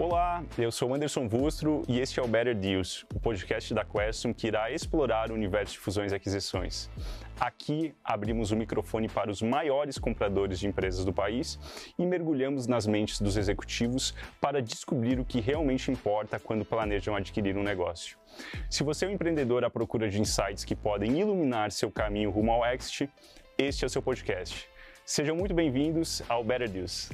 Olá, eu sou Anderson Vustro e este é o Better Deals, o podcast da Questum que irá explorar o universo de fusões e aquisições. Aqui abrimos o microfone para os maiores compradores de empresas do país e mergulhamos nas mentes dos executivos para descobrir o que realmente importa quando planejam adquirir um negócio. Se você é um empreendedor à procura de insights que podem iluminar seu caminho rumo ao exit, este é o seu podcast. Sejam muito bem-vindos ao Better Deals.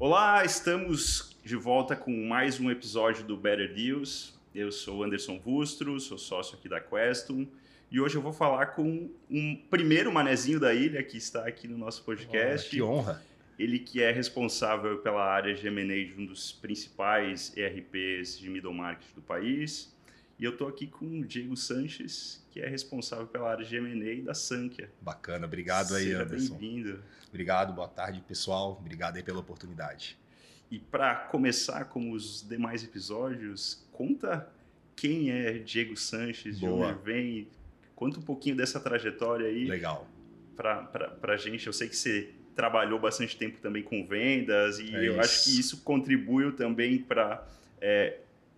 Olá, estamos de volta com mais um episódio do Better Deals. Eu sou Anderson Vustro, sou sócio aqui da Questum e hoje eu vou falar com um primeiro manezinho da ilha que está aqui no nosso podcast. Oh, que honra! Ele que é responsável pela área de M&A de um dos principais ERPs de middle market do país. E eu estou aqui com o Diego Sanches, que é responsável pela área de M&A da Sankia. Bacana, obrigado aí, Seja Anderson. bem-vindo. Obrigado, boa tarde, pessoal. Obrigado aí pela oportunidade. E para começar, como os demais episódios, conta quem é Diego Sanches, de Boa. onde vem, conta um pouquinho dessa trajetória aí Legal. para a gente. Eu sei que você trabalhou bastante tempo também com vendas e É eu isso. acho que isso contribuiu também para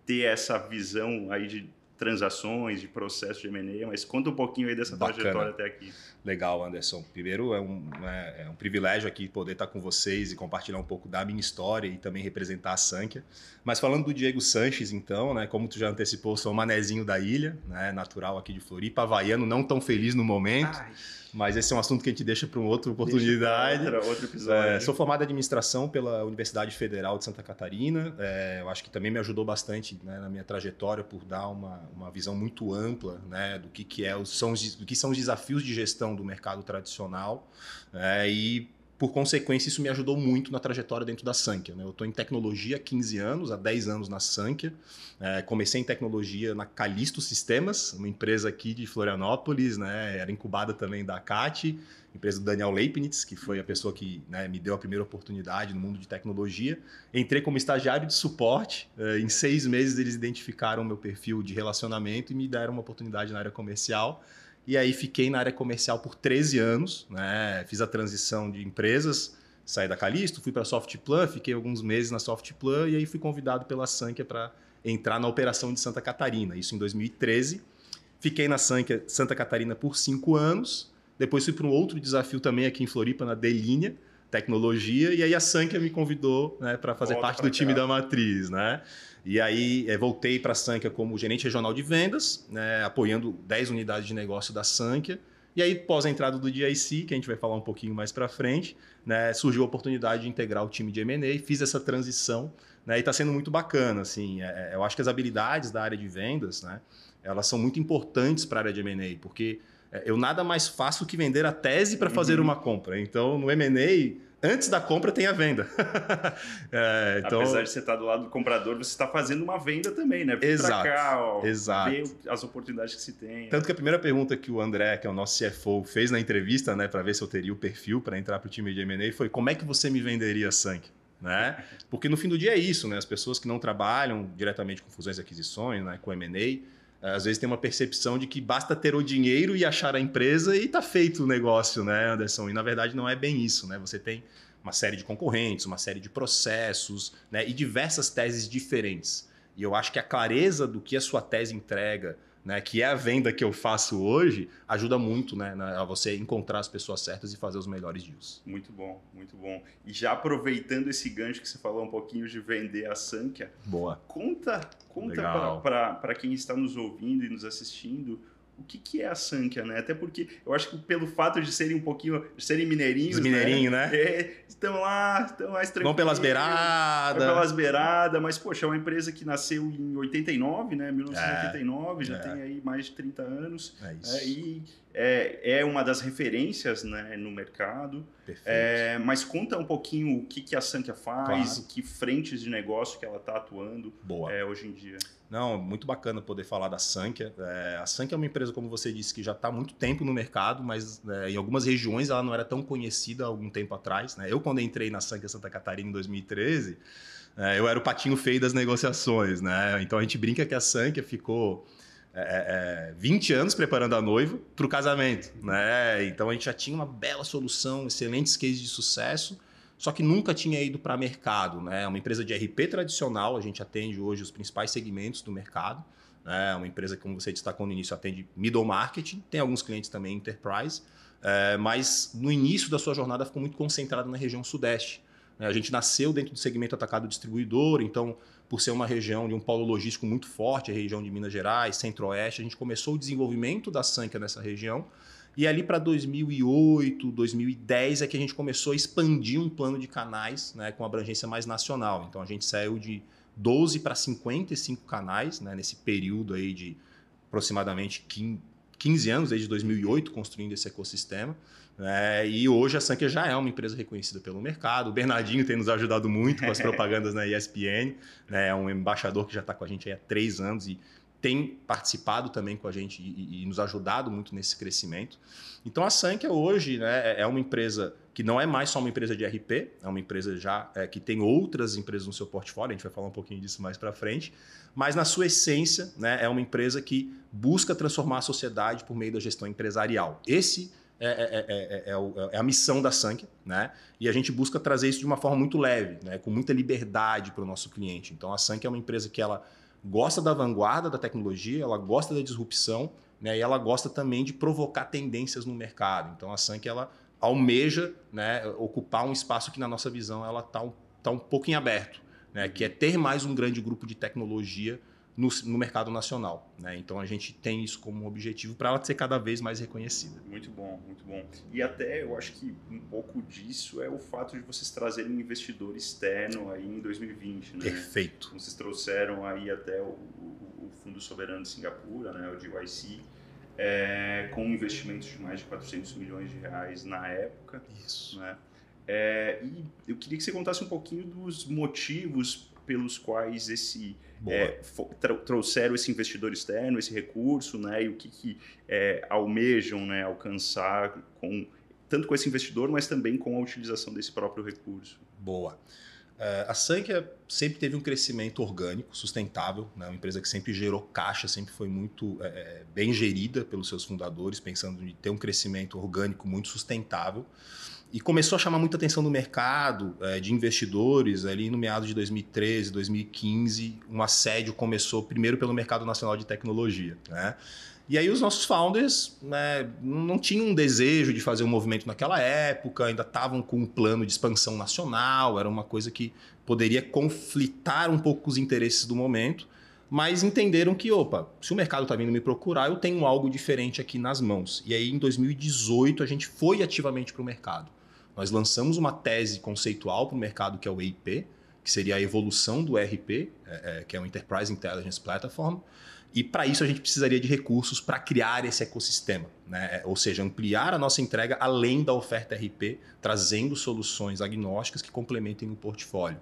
ter essa visão aí de transações, de processo de M&A, mas conta um pouquinho aí dessa Bacana. trajetória até aqui. Legal, Anderson. Primeiro, é um, é, é um privilégio aqui poder estar com vocês e compartilhar um pouco da minha história e também representar a Sankia. Mas falando do Diego Sanches, então, né, como tu já antecipou, sou um manezinho da ilha, né, natural aqui de Floripa, havaiano, não tão feliz no momento, Ai, mas esse é um assunto que a gente deixa para uma outra oportunidade. Outra, outro episódio. É, sou formado em administração pela Universidade Federal de Santa Catarina. É, eu acho que também me ajudou bastante né, na minha trajetória por dar uma, uma visão muito ampla né, do que, que é são os, do que são os desafios de gestão do mercado tradicional. É, e por consequência, isso me ajudou muito na trajetória dentro da Sankia. Né? Eu estou em tecnologia há 15 anos, há 10 anos na Sankia. É, comecei em tecnologia na Calisto Sistemas, uma empresa aqui de Florianópolis, né? era incubada também da CAT, empresa do Daniel Leibniz, que foi a pessoa que né, me deu a primeira oportunidade no mundo de tecnologia. Entrei como estagiário de suporte. eh, Em seis meses, eles identificaram meu perfil de relacionamento e me deram uma oportunidade na área comercial. E aí fiquei na área comercial por 13 anos, né? Fiz a transição de empresas, saí da Calisto, fui para a Softplan, fiquei alguns meses na Softplan e aí fui convidado pela Sankia para entrar na operação de Santa Catarina, isso em 2013. Fiquei na Sankia, Santa Catarina por cinco anos, depois fui para um outro desafio também aqui em Floripa, na Delinha, tecnologia, e aí a Sankia me convidou né, para fazer Volta parte do time cá. da matriz, né? E aí eh, voltei para a Sankia como gerente regional de vendas, né, apoiando 10 unidades de negócio da Sankia. E aí, pós a entrada do DIC, que a gente vai falar um pouquinho mais para frente, né, surgiu a oportunidade de integrar o time de M&A, fiz essa transição, né, e está sendo muito bacana. Assim, É, eu acho que as habilidades da área de vendas, né, elas são muito importantes para a área de M&A, porque é, eu nada mais faço que vender a tese para fazer Uhum. uma compra. Então, no M&A, antes da compra tem a venda. É, então, Apesar de você estar do lado do comprador, você está fazendo uma venda também, né? Vir Exato, cá, ó, exato. ver as oportunidades que se tem. Tanto que a primeira pergunta que o André, que é o nosso CFO, fez na entrevista, né, para ver se eu teria o perfil para entrar para o time de M&A, foi como é que você me venderia sangue? Né? Porque no fim do dia é isso, né? As pessoas que não trabalham diretamente com fusões e aquisições, né, com M&A, às vezes tem uma percepção de que basta ter o dinheiro e achar a empresa e tá feito o negócio, né, Anderson? E na verdade não é bem isso, né? Você tem uma série de concorrentes, uma série de processos, né, e diversas teses diferentes. E eu acho que a clareza do que a sua tese entrega, né, que é a venda que eu faço hoje, ajuda muito né, na- a você encontrar as pessoas certas e fazer os melhores deals. Muito bom, muito bom. E já aproveitando esse gancho que você falou um pouquinho de vender a Sankia, Boa. conta, conta para quem está nos ouvindo e nos assistindo o que, que é a Sankia, né? Até porque eu acho que pelo fato de serem um pouquinho, de serem mineirinhos, Os mineirinhos, né? É, estão lá, estão mais tranquilos. Vão pelas beiradas. pelas beiradas, mas, poxa, é uma empresa que nasceu em 89, né? 1989, já É. tem aí mais de 30 anos. É isso. É, e é, é uma das referências né, no mercado. Perfeito. É, mas conta um pouquinho o que, que a Sankia faz, Claro. que frentes de negócio que ela está atuando Boa. é, hoje em dia. Não, muito bacana poder falar da Sankia. É, a Sankia é uma empresa, como você disse, que já está há muito tempo no mercado, mas é, em algumas regiões ela não era tão conhecida há algum tempo atrás. né? Eu, quando entrei na Sankia Santa Catarina em 2013, É, eu era o patinho feio das negociações, né? Então a gente brinca que a Sankia ficou é, é, 20 anos preparando a noiva para o casamento, né? Então a gente já tinha uma bela solução, excelentes cases de sucesso, só que nunca tinha ido para mercado, né? É uma empresa de RP tradicional, a gente atende hoje os principais segmentos do mercado, né? Uma empresa que, como você destacou no início, atende middle marketing, tem alguns clientes também enterprise, é, mas no início da sua jornada ficou muito concentrada na região sudeste. Né? A gente nasceu dentro do segmento atacado distribuidor, então por ser uma região de um polo logístico muito forte, a região de Minas Gerais, Centro-Oeste, a gente começou o desenvolvimento da Sanca nessa região. E ali para 2008, 2010 é que a gente começou a expandir um plano de canais né, com abrangência mais nacional. Então a gente saiu de 12 para 55 canais né, nesse período aí de aproximadamente 15 anos, desde 2008, construindo esse ecossistema. É, e hoje a Sankia já é uma empresa reconhecida pelo mercado. O Bernardinho tem nos ajudado muito com as propagandas na ESPN. Né, é um embaixador que já está com a gente há três anos e tem participado também com a gente e, e, nos ajudado muito nesse crescimento. Então a Sankia hoje né, é, é uma empresa que não é mais só uma empresa de RP, é uma empresa já é, que tem outras empresas no seu portfólio, a gente vai falar um pouquinho disso mais para frente, mas na sua essência né, é uma empresa que busca transformar a sociedade por meio da gestão empresarial. Esse é, é, é, é, a missão da Sank, né? E a gente busca trazer isso de uma forma muito leve, né? com muita liberdade para o nosso cliente. Então a Sank é uma empresa que ela gosta da vanguarda da tecnologia, ela gosta da disrupção, né? E ela gosta também de provocar tendências no mercado. Então a Sank ela almeja né, ocupar um espaço que na nossa visão ela está um, tá um pouco em aberto, né? Que é ter mais um grande grupo de tecnologia no, no, mercado nacional. Né? Então a gente tem isso como objetivo para ela ser cada vez mais reconhecida. Muito bom, muito bom. E até eu acho que um pouco disso é o fato de vocês trazerem investidor externo aí em 2020. Né? Perfeito. Vocês trouxeram aí até o, o, o Fundo Soberano de Singapura, né, o GYC, é, com investimentos de mais de 400 milhões de reais na época. Isso. Né? É, e eu queria que você contasse um pouquinho dos motivos pelos quais esse é, trouxeram esse investidor externo, esse recurso, né, e o que, que é, almejam né, alcançar com tanto com esse investidor, mas também com a utilização desse próprio recurso. Boa. Uh, a Sankia sempre teve um crescimento orgânico, sustentável, né? uma empresa que sempre gerou caixa, sempre foi muito é, bem gerida pelos seus fundadores, pensando em ter um crescimento orgânico muito sustentável e começou a chamar muita atenção do mercado, é, de investidores, ali no meado de 2013, 2015, um assédio começou primeiro pelo mercado nacional de tecnologia. Né? E aí os nossos founders né, não tinham um desejo de fazer um movimento naquela época, ainda estavam com um plano de expansão nacional, era uma coisa que poderia conflitar um pouco os interesses do momento, mas entenderam que, opa, se o mercado está vindo me procurar, eu tenho algo diferente aqui nas mãos. E aí em 2018 a gente foi ativamente para o mercado. Nós lançamos uma tese conceitual para o mercado que é o EIP, que seria a evolução do ERP, é, é, que é o Enterprise Intelligence Platform. E para isso a gente precisaria de recursos para criar esse ecossistema, né? É, ou seja, ampliar a nossa entrega além da oferta RP, trazendo soluções agnósticas que complementem o portfólio.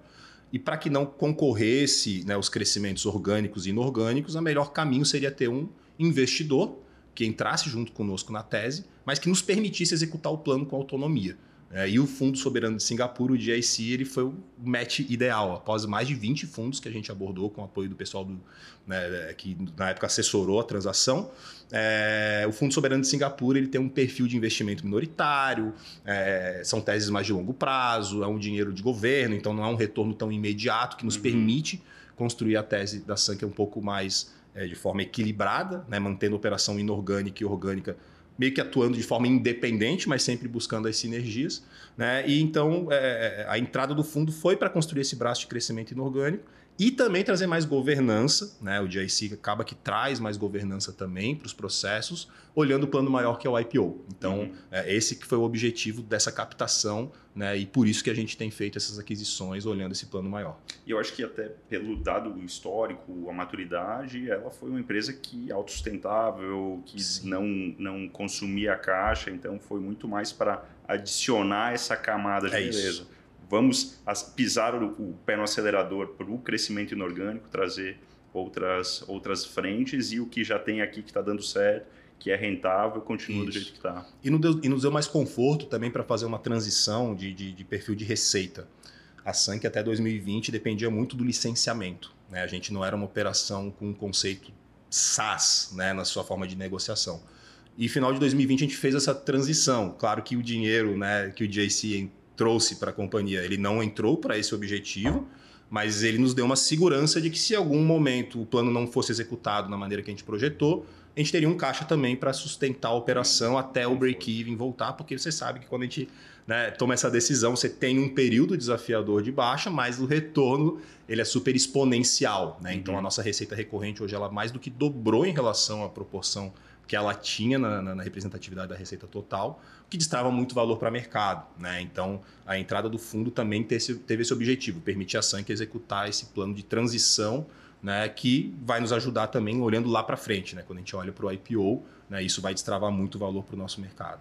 E para que não concorresse né, os crescimentos orgânicos e inorgânicos, o melhor caminho seria ter um investidor que entrasse junto conosco na tese, mas que nos permitisse executar o plano com autonomia. É, e o Fundo Soberano de Singapura, o GIC, ele foi o match ideal. Após mais de 20 fundos que a gente abordou com o apoio do pessoal do, né, que na época assessorou a transação, é, o Fundo Soberano de Singapura ele tem um perfil de investimento minoritário, é, são teses mais de longo prazo, é um dinheiro de governo, então não é um retorno tão imediato que nos uhum. permite construir a tese da Sank um pouco mais é, de forma equilibrada, né, mantendo a operação inorgânica e orgânica meio que atuando de forma independente, mas sempre buscando as sinergias. Né? E então é, é a entrada do fundo foi para construir esse braço de crescimento inorgânico e também trazer mais governança. Né? O GIC acaba que traz mais governança também para os processos, olhando o plano maior que é o IPO. Então, uhum. é, esse que foi o objetivo dessa captação né? e por isso que a gente tem feito essas aquisições olhando esse plano maior. E eu acho que até pelo dado histórico, a maturidade, ela foi uma empresa que autossustentável, que não, não consumia a caixa, então foi muito mais para adicionar essa camada de é beleza. Isso vamos pisar o, pé no acelerador para o crescimento inorgânico, trazer outras, outras frentes e o que já tem aqui que está dando certo, que é rentável, continua Isso. do jeito que está. E, nos deu, e nos deu mais conforto também para fazer uma transição de, de, de, perfil de receita. a Sank até 2020 dependia muito do licenciamento. Né? A gente não era uma operação com um conceito SaaS né, na sua forma de negociação. E final de 2020 a gente fez essa transição. Claro que o dinheiro né, que o JC trouxe para a companhia, ele não entrou para esse objetivo, mas ele nos deu uma segurança de que se em algum momento o plano não fosse executado na maneira que a gente projetou, a gente teria um caixa também para sustentar a operação até o break-even voltar, porque você sabe que quando a gente né, toma essa decisão, você tem um período desafiador de baixa, mas o retorno ele é super exponencial. Né? Uhum. Então a nossa receita recorrente hoje ela mais do que dobrou em relação à proporção que ela tinha na, na, na representatividade da receita total, o que destrava muito valor para o mercado. Né? Então a entrada do fundo também teve esse, teve esse objetivo, permitir a Sank executar esse plano de transição né, que vai nos ajudar também olhando lá para frente. Né? Quando a gente olha para o IPO, né, isso vai destravar muito valor para o nosso mercado.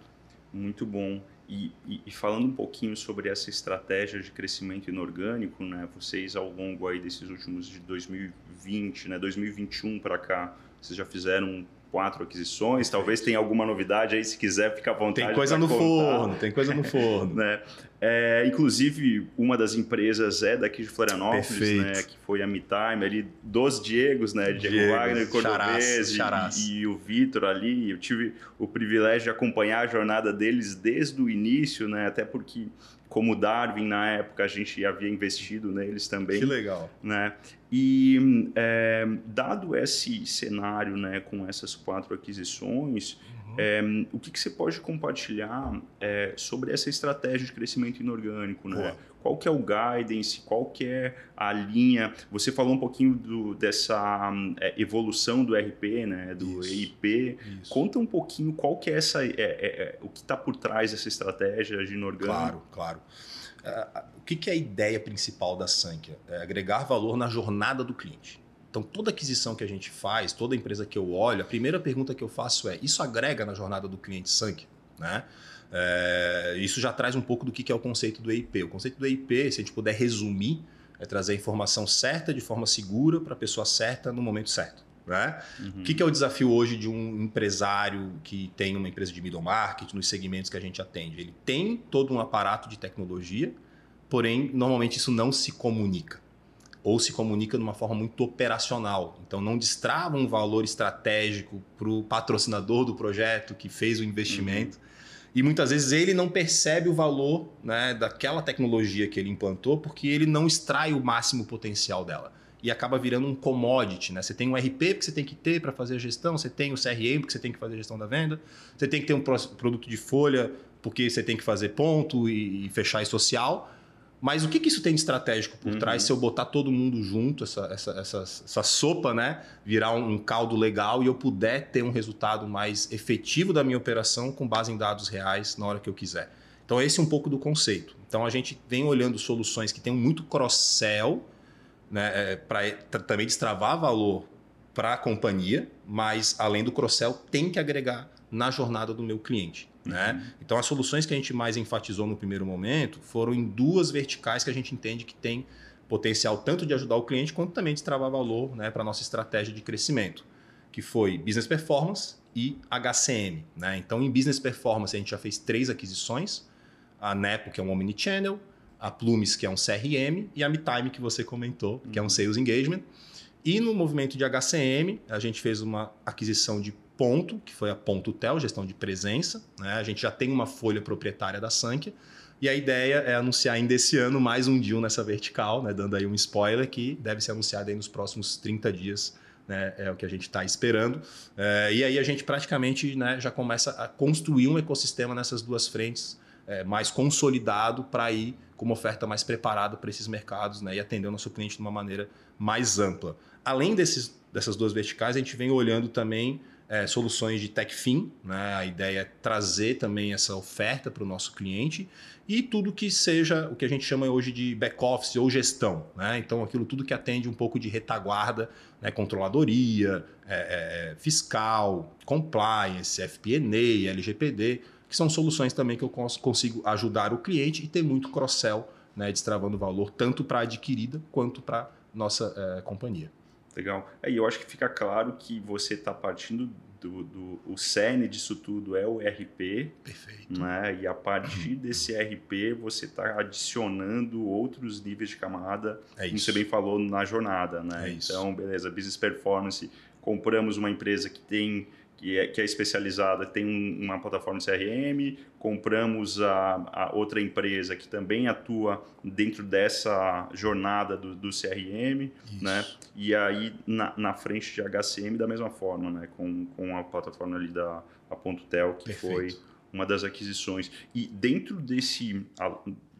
Muito bom. E, e, e, falando um pouquinho sobre essa estratégia de crescimento inorgânico, né, vocês ao longo aí desses últimos de 2020, né, 2021 para cá, vocês já fizeram quatro aquisições. Talvez tenha alguma novidade aí, se quiser, fica à vontade. Tem coisa no contar. forno, tem coisa no forno. né? É, inclusive, uma das empresas é daqui de Florianópolis, né? Que foi a MeTime, ali dos Diegos, né? Diego, Wagner, Cordobês e, e, o Vitor ali. Eu tive o privilégio de acompanhar a jornada deles desde o início, né? Até porque como Darwin na época a gente havia investido neles também. Que legal. Né? E é, dado esse cenário né, com essas quatro aquisições, uhum. é, o que, que, você pode compartilhar é, sobre essa estratégia de crescimento inorgânico? Né? Qual que é o guidance? Qual que é a linha? Você falou um pouquinho do, dessa evolução do RP, né, do Isso. EIP. Isso. Conta um pouquinho qual que é essa, o que está por trás dessa estratégia de inorgânico. Claro, claro. O que, que, é a ideia principal da Sankia? É agregar valor na jornada do cliente. Então, toda aquisição que a gente faz, toda empresa que eu olho, a primeira pergunta que eu faço é: isso agrega na jornada do cliente Sankia? Né? É, isso já traz um pouco do que é o conceito do EIP. O conceito do EIP, se a gente puder resumir, é trazer a informação certa de forma segura para a pessoa certa no momento certo. Né? Uhum. O que, é o desafio hoje de um empresário que tem uma empresa de middle market nos segmentos que a gente atende? Ele tem todo um aparato de tecnologia, porém, normalmente isso não se comunica. Ou se comunica de uma forma muito operacional. Então, não destrava um valor estratégico para o patrocinador do projeto que fez o investimento. Uhum e muitas vezes ele não percebe o valor né, daquela tecnologia que ele implantou porque ele não extrai o máximo potencial dela. E acaba virando um commodity. Né? Você tem um RP que você tem que ter para fazer a gestão, você tem o CRM porque você tem que fazer a gestão da venda, você tem que ter um produto de folha porque você tem que fazer ponto e, e fechar e social. Mas o que, que isso tem de estratégico por uhum. trás se eu botar todo mundo junto, essa, essa, essa, essa sopa, né? Virar um, um, caldo legal e eu puder ter um resultado mais efetivo da minha operação com base em dados reais na hora que eu quiser. Então, esse é um pouco do conceito. Então, a gente vem olhando soluções que têm muito cross-sell, né? É, para também destravar valor para a companhia, mas além do cross-sell, tem que agregar na jornada do meu cliente. Né? Uhum. Então, as soluções que a gente mais enfatizou no primeiro momento foram em duas verticais que a gente entende que tem potencial tanto de ajudar o cliente quanto também de travar valor né, para a nossa estratégia de crescimento, que foi Business Performance e HCM. Né? Então, em Business Performance, a gente já fez três aquisições, a Nepo, que é um Omnichannel, a Plumes, que é um CRM, e a MeTime, que você comentou, que é um uhum. Sales Engagement. E no movimento de HCM, a gente fez uma aquisição de Ponto, que foi a Ponto Tel, gestão de presença. Né? A gente já tem uma folha proprietária da Sankia. E a ideia é anunciar ainda esse ano mais um deal nessa vertical, né? dando aí um spoiler que deve ser anunciado aí nos próximos 30 dias. Né? É o que a gente está esperando. É, e aí a gente praticamente né, já começa a construir um ecossistema nessas duas frentes é, mais consolidado para ir com uma oferta mais preparada para esses mercados né? e atender o nosso cliente de uma maneira mais ampla. Além desses, dessas duas verticais, a gente vem olhando também é, soluções de tech fin, né? a ideia é trazer também essa oferta para o nosso cliente e tudo que seja o que a gente chama hoje de back-office ou gestão. Né? Então, aquilo tudo que atende um pouco de retaguarda, né? controladoria, é, é, fiscal, compliance, FP&A, LGPD, que são soluções também que eu consigo ajudar o cliente e ter muito cross-sell, né? destravando valor tanto para a adquirida quanto para nossa é, companhia. Legal. Aí eu acho que fica claro que você está partindo do, do, o cerne disso tudo é o RP. Perfeito. Né? E a partir desse RP você está adicionando outros níveis de camada, é como você bem falou, na jornada. Né? É então, beleza, business performance, compramos uma empresa que tem que é, que é especializada, tem um, uma plataforma de CRM, compramos a, a, outra empresa que também atua dentro dessa jornada do, do CRM, Isso. né? E aí na, na, frente de HCM da mesma forma, né? Com, com a plataforma ali da a Ponto Tel, que Perfeito. foi uma das aquisições. E dentro desse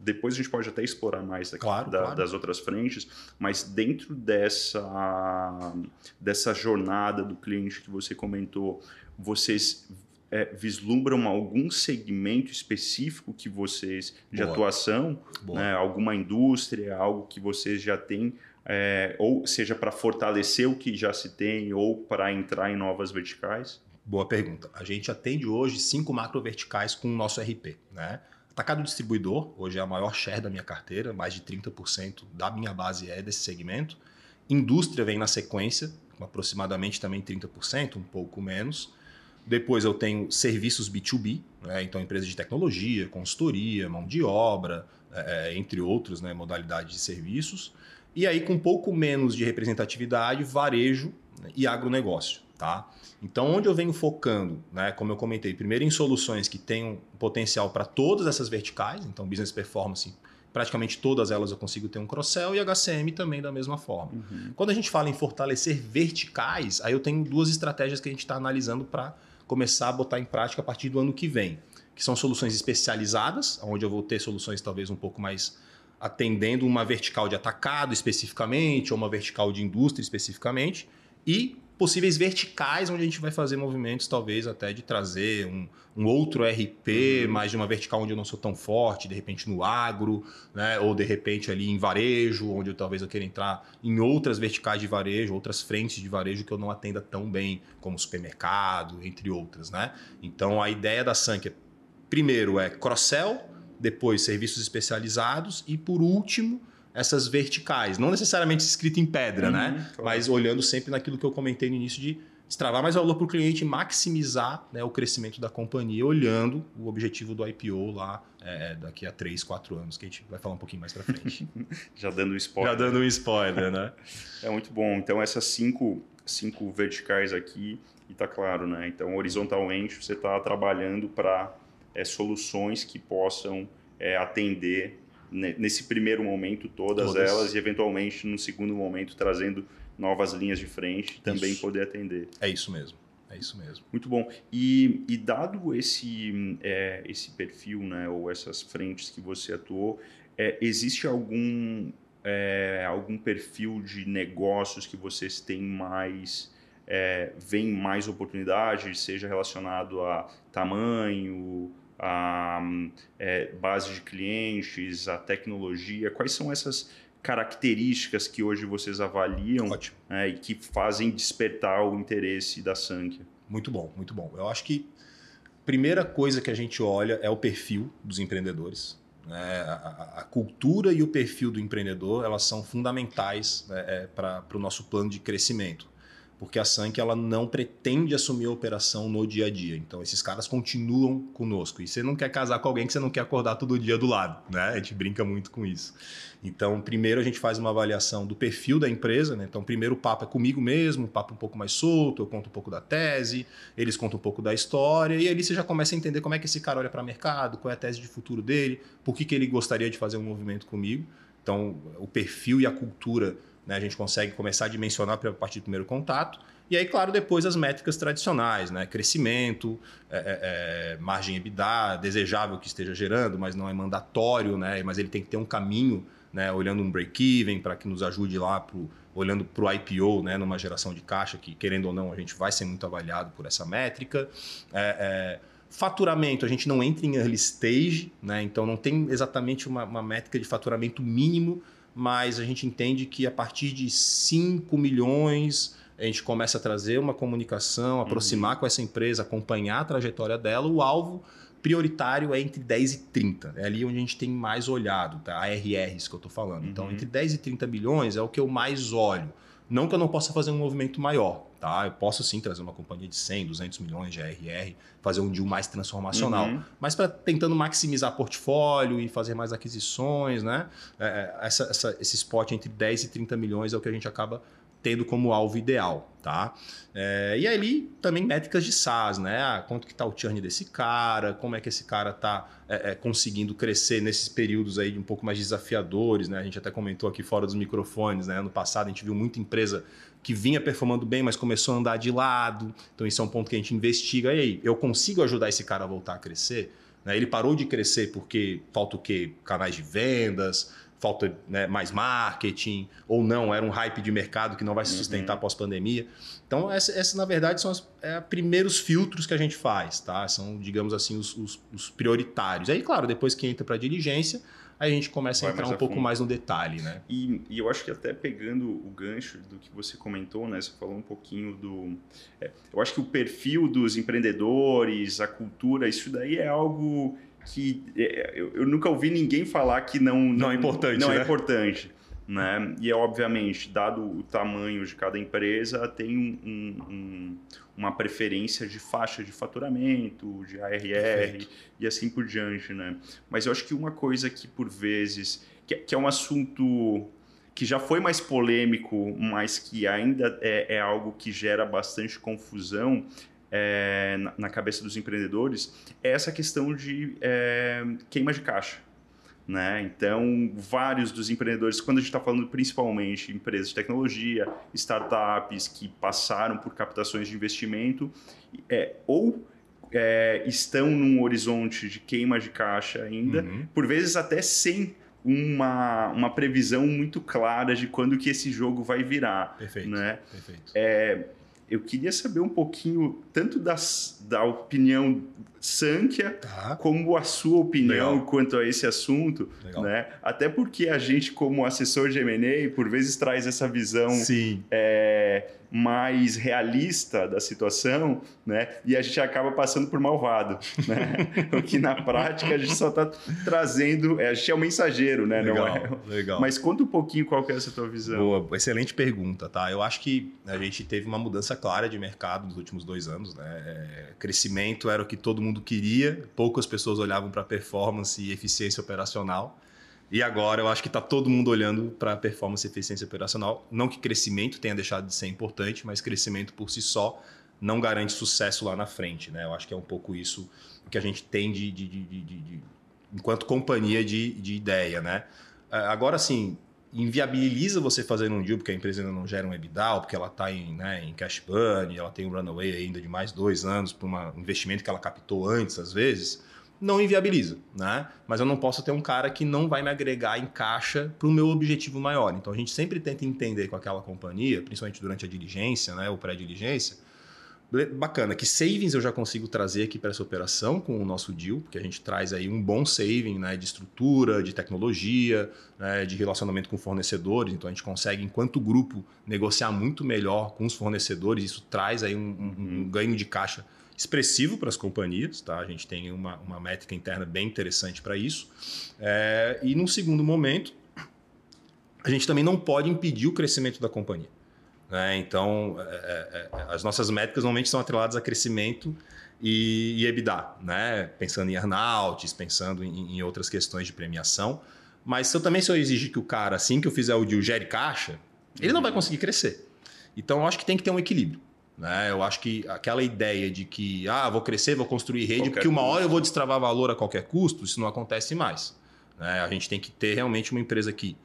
depois a gente pode até explorar mais claro, da, claro. das outras frentes, mas dentro dessa, dessa jornada do cliente que você comentou, vocês é, vislumbram algum segmento específico que vocês de Boa. atuação, Boa. né, alguma indústria, algo que vocês já têm, é, ou seja para fortalecer o que já se tem ou para entrar em novas verticais? Boa pergunta. A gente atende hoje cinco macro verticais com o nosso RP, né? Atacado distribuidor, hoje é a maior share da minha carteira, mais de 30% da minha base é desse segmento. Indústria vem na sequência, com aproximadamente também 30%, um pouco menos. Depois eu tenho serviços B2B, né? então empresas de tecnologia, consultoria, mão de obra, é, entre outros, né? modalidades de serviços. E aí, com um pouco menos de representatividade, varejo né? e agronegócio. Tá? Então, onde eu venho focando, né, como eu comentei, primeiro em soluções que tenham potencial para todas essas verticais, então business performance, praticamente todas elas eu consigo ter um cross-sell e HCM também da mesma forma. Uhum. Quando a gente fala em fortalecer verticais, aí eu tenho duas estratégias que a gente está analisando para começar a botar em prática a partir do ano que vem, que são soluções especializadas, onde eu vou ter soluções talvez um pouco mais atendendo uma vertical de atacado especificamente, ou uma vertical de indústria especificamente, e possíveis verticais onde a gente vai fazer movimentos, talvez até de trazer um, um outro RP, uhum. mais de uma vertical onde eu não sou tão forte, de repente no agro, né? ou de repente ali em varejo, onde eu talvez eu queira entrar em outras verticais de varejo, outras frentes de varejo que eu não atenda tão bem, como supermercado, entre outras. Né? Então a ideia da Sank primeiro é cross-sell, depois serviços especializados e por último essas verticais, não necessariamente escrito em pedra, Uhum, né? claro. Mas olhando sempre naquilo que eu comentei no início de extravar mais valor para o cliente, maximizar né, o crescimento da companhia, olhando o objetivo do IPO lá é, daqui a 3, 4 anos, que a gente vai falar um pouquinho mais para frente. Já dando spoiler. Já dando um spoiler, né? É muito bom. Então, essas cinco, cinco verticais aqui, e tá claro, né? Então, horizontalmente, você está trabalhando para é, soluções que possam é, atender nesse primeiro momento todas, Todas. elas e, eventualmente, no segundo momento, trazendo novas linhas de frente, também Isso. poder atender. É isso mesmo. É isso mesmo. Muito bom. E, e dado esse, é, esse perfil, né, ou essas frentes que você atuou, é, existe algum, é, algum perfil de negócios que vocês têm mais, é, veem mais oportunidade, seja relacionado a tamanho, a é, base de clientes, a tecnologia? Quais são essas características que hoje vocês avaliam Ótimo. né, e que fazem despertar o interesse da Sankhya? Muito bom, muito bom. Eu acho que a primeira coisa que a gente olha é o perfil dos empreendedores. né? A, a- a cultura e o perfil do empreendedor elas são fundamentais né, para o nosso plano de crescimento. Porque a Sank ela não pretende assumir a operação no dia a dia. Então, esses caras continuam conosco. E você não quer casar com alguém que você não quer acordar todo dia do lado. Né? A gente brinca muito com isso. Então, primeiro a gente faz uma avaliação do perfil da empresa. Né? Então, primeiro o papo é comigo mesmo, um papo um pouco mais solto, eu conto um pouco da tese, eles contam um pouco da história, e ali você já começa a entender como é que esse cara olha para o mercado, qual é a tese de futuro dele, por que, que ele gostaria de fazer um movimento comigo. Então, o perfil e a cultura né, a gente consegue começar a dimensionar a partir do primeiro contato. E aí, claro, depois as métricas tradicionais, né? Crescimento, é, é, é, margem EBITDA, desejável que esteja gerando, mas não é mandatório, né? Mas ele tem que ter um caminho, né? Olhando um break-even para que nos ajude lá pro, olhando para o IPO, né? Numa geração de caixa que, querendo ou não, a gente vai ser muito avaliado por essa métrica. É, é, Faturamento, a gente não entra em early stage, né? Então não tem exatamente uma, uma métrica de faturamento mínimo, mas a gente entende que a partir de 5 milhões a gente começa a trazer uma comunicação, aproximar com essa empresa, acompanhar a trajetória dela. O alvo prioritário é entre 10 e 30. É ali onde a gente tem mais olhado, tá? ARRs que eu estou falando. Então, Uhum. entre 10 e 30 milhões é o que eu mais olho. Não que eu não possa fazer um movimento maior, tá? Eu posso sim trazer uma companhia de 100, 200 milhões de ARR, fazer um deal mais transformacional, uhum. mas para tentando maximizar portfólio e fazer mais aquisições, né? É, é, essa, essa, esse spot entre 10 e 30 milhões é o que a gente acaba tendo como alvo ideal, tá? É, e ali também métricas de SaaS, né? Ah, quanto que tá o churn desse cara, como é que esse cara tá é, é, conseguindo crescer nesses períodos aí um pouco mais desafiadores, né? A gente até comentou aqui fora dos microfones, né? Ano passado a gente viu muita empresa que vinha performando bem, mas começou a andar de lado. Então isso é um ponto que a gente investiga. E aí, eu consigo ajudar esse cara a voltar a crescer? Né? Ele parou de crescer porque falta o quê? Canais de vendas, falta né, mais marketing, ou não, era um hype de mercado que não vai se sustentar uhum. pós-pandemia. Então, essa, essa, na verdade, são os é, primeiros filtros que a gente faz, tá? São, digamos assim, os, os, os prioritários. Aí, claro, depois que entra para a diligência, aí a gente começa a entrar um pouco mais no detalhe, né? E, e, eu acho que até pegando o gancho do que você comentou, né? Você falou um pouquinho do... É, eu acho que o perfil dos empreendedores, a cultura, isso daí é algo que é, eu, eu, nunca ouvi ninguém falar que não não, não é importante, não é né? é importante, né? E é obviamente dado o tamanho de cada empresa tem um, um, uma preferência de faixa de faturamento, de ARR Perfeito. e assim por diante, né? Mas eu acho que uma coisa que por vezes que, que é um assunto que já foi mais polêmico, mas que ainda é, é algo que gera bastante confusão, é, na, na, cabeça dos empreendedores é essa questão de é, queima de caixa. Né? Então, vários dos empreendedores, quando a gente está falando principalmente empresas de tecnologia, startups que passaram por captações de investimento, é, ou é, estão num horizonte de queima de caixa ainda, uhum. por vezes até sem uma, uma previsão muito clara de quando que esse jogo vai virar. Perfeito. Né? Perfeito. É, eu queria saber um pouquinho tanto das, da opinião Sankhya tá. como a sua opinião Legal. quanto a esse assunto, Legal. né? Até porque a gente como assessor de M&A por vezes traz essa visão. É, mais realista da situação, né? E a gente acaba passando por malvado, né? o que na prática a gente só está trazendo, é, a gente é o mensageiro, né? Legal, Não é? legal. Mas conta um pouquinho qual que é essa tua visão. Boa, excelente pergunta, tá? Eu acho que a gente teve uma mudança clara de mercado nos últimos dois anos, né? É, crescimento era o que todo mundo queria, poucas pessoas olhavam para performance e eficiência operacional. E agora eu acho que está todo mundo olhando para performance e eficiência operacional. Não que crescimento tenha deixado de ser importante, mas crescimento por si só não garante sucesso lá na frente. Né? Eu acho que é um pouco isso que a gente tem de, de, de, de enquanto companhia de, de ideia. Né? É, agora, sim, inviabiliza você fazer um deal porque a empresa ainda não gera um EBITDA, porque ela está em, né, em cash burn, ela tem um runaway ainda de mais dois anos para um investimento que ela captou antes, às vezes não inviabiliza, né? Mas eu não posso ter um cara que não vai me agregar em caixa para o meu objetivo maior. Então a gente sempre tenta entender com aquela companhia, principalmente durante a diligência, né, ou pré-diligência, bacana, que savings eu já consigo trazer aqui para essa operação com o nosso deal, porque a gente traz aí um bom saving né, de estrutura, de tecnologia, né, de relacionamento com fornecedores, então a gente consegue, enquanto grupo, negociar muito melhor com os fornecedores, isso traz aí um, um, um uhum. ganho de caixa expressivo para as companhias, tá? A gente tem uma, uma métrica interna bem interessante para isso. É, e num segundo momento, a gente também não pode impedir o crescimento da companhia. Né? Então, é, é, é, as nossas métricas normalmente são atreladas a crescimento e, e EBITDA, né? pensando em earnouts, pensando em, em, outras questões de premiação. Mas se eu também se eu exigir que o cara, assim que eu fizer o deal, gere caixa, ele não vai conseguir crescer. Então, eu acho que tem que ter um equilíbrio. Né? Eu acho que aquela ideia de que ah, vou crescer, vou construir rede, qualquer porque uma custo. hora eu vou destravar valor a qualquer custo, isso não acontece mais. Né? A gente tem que ter realmente uma empresa que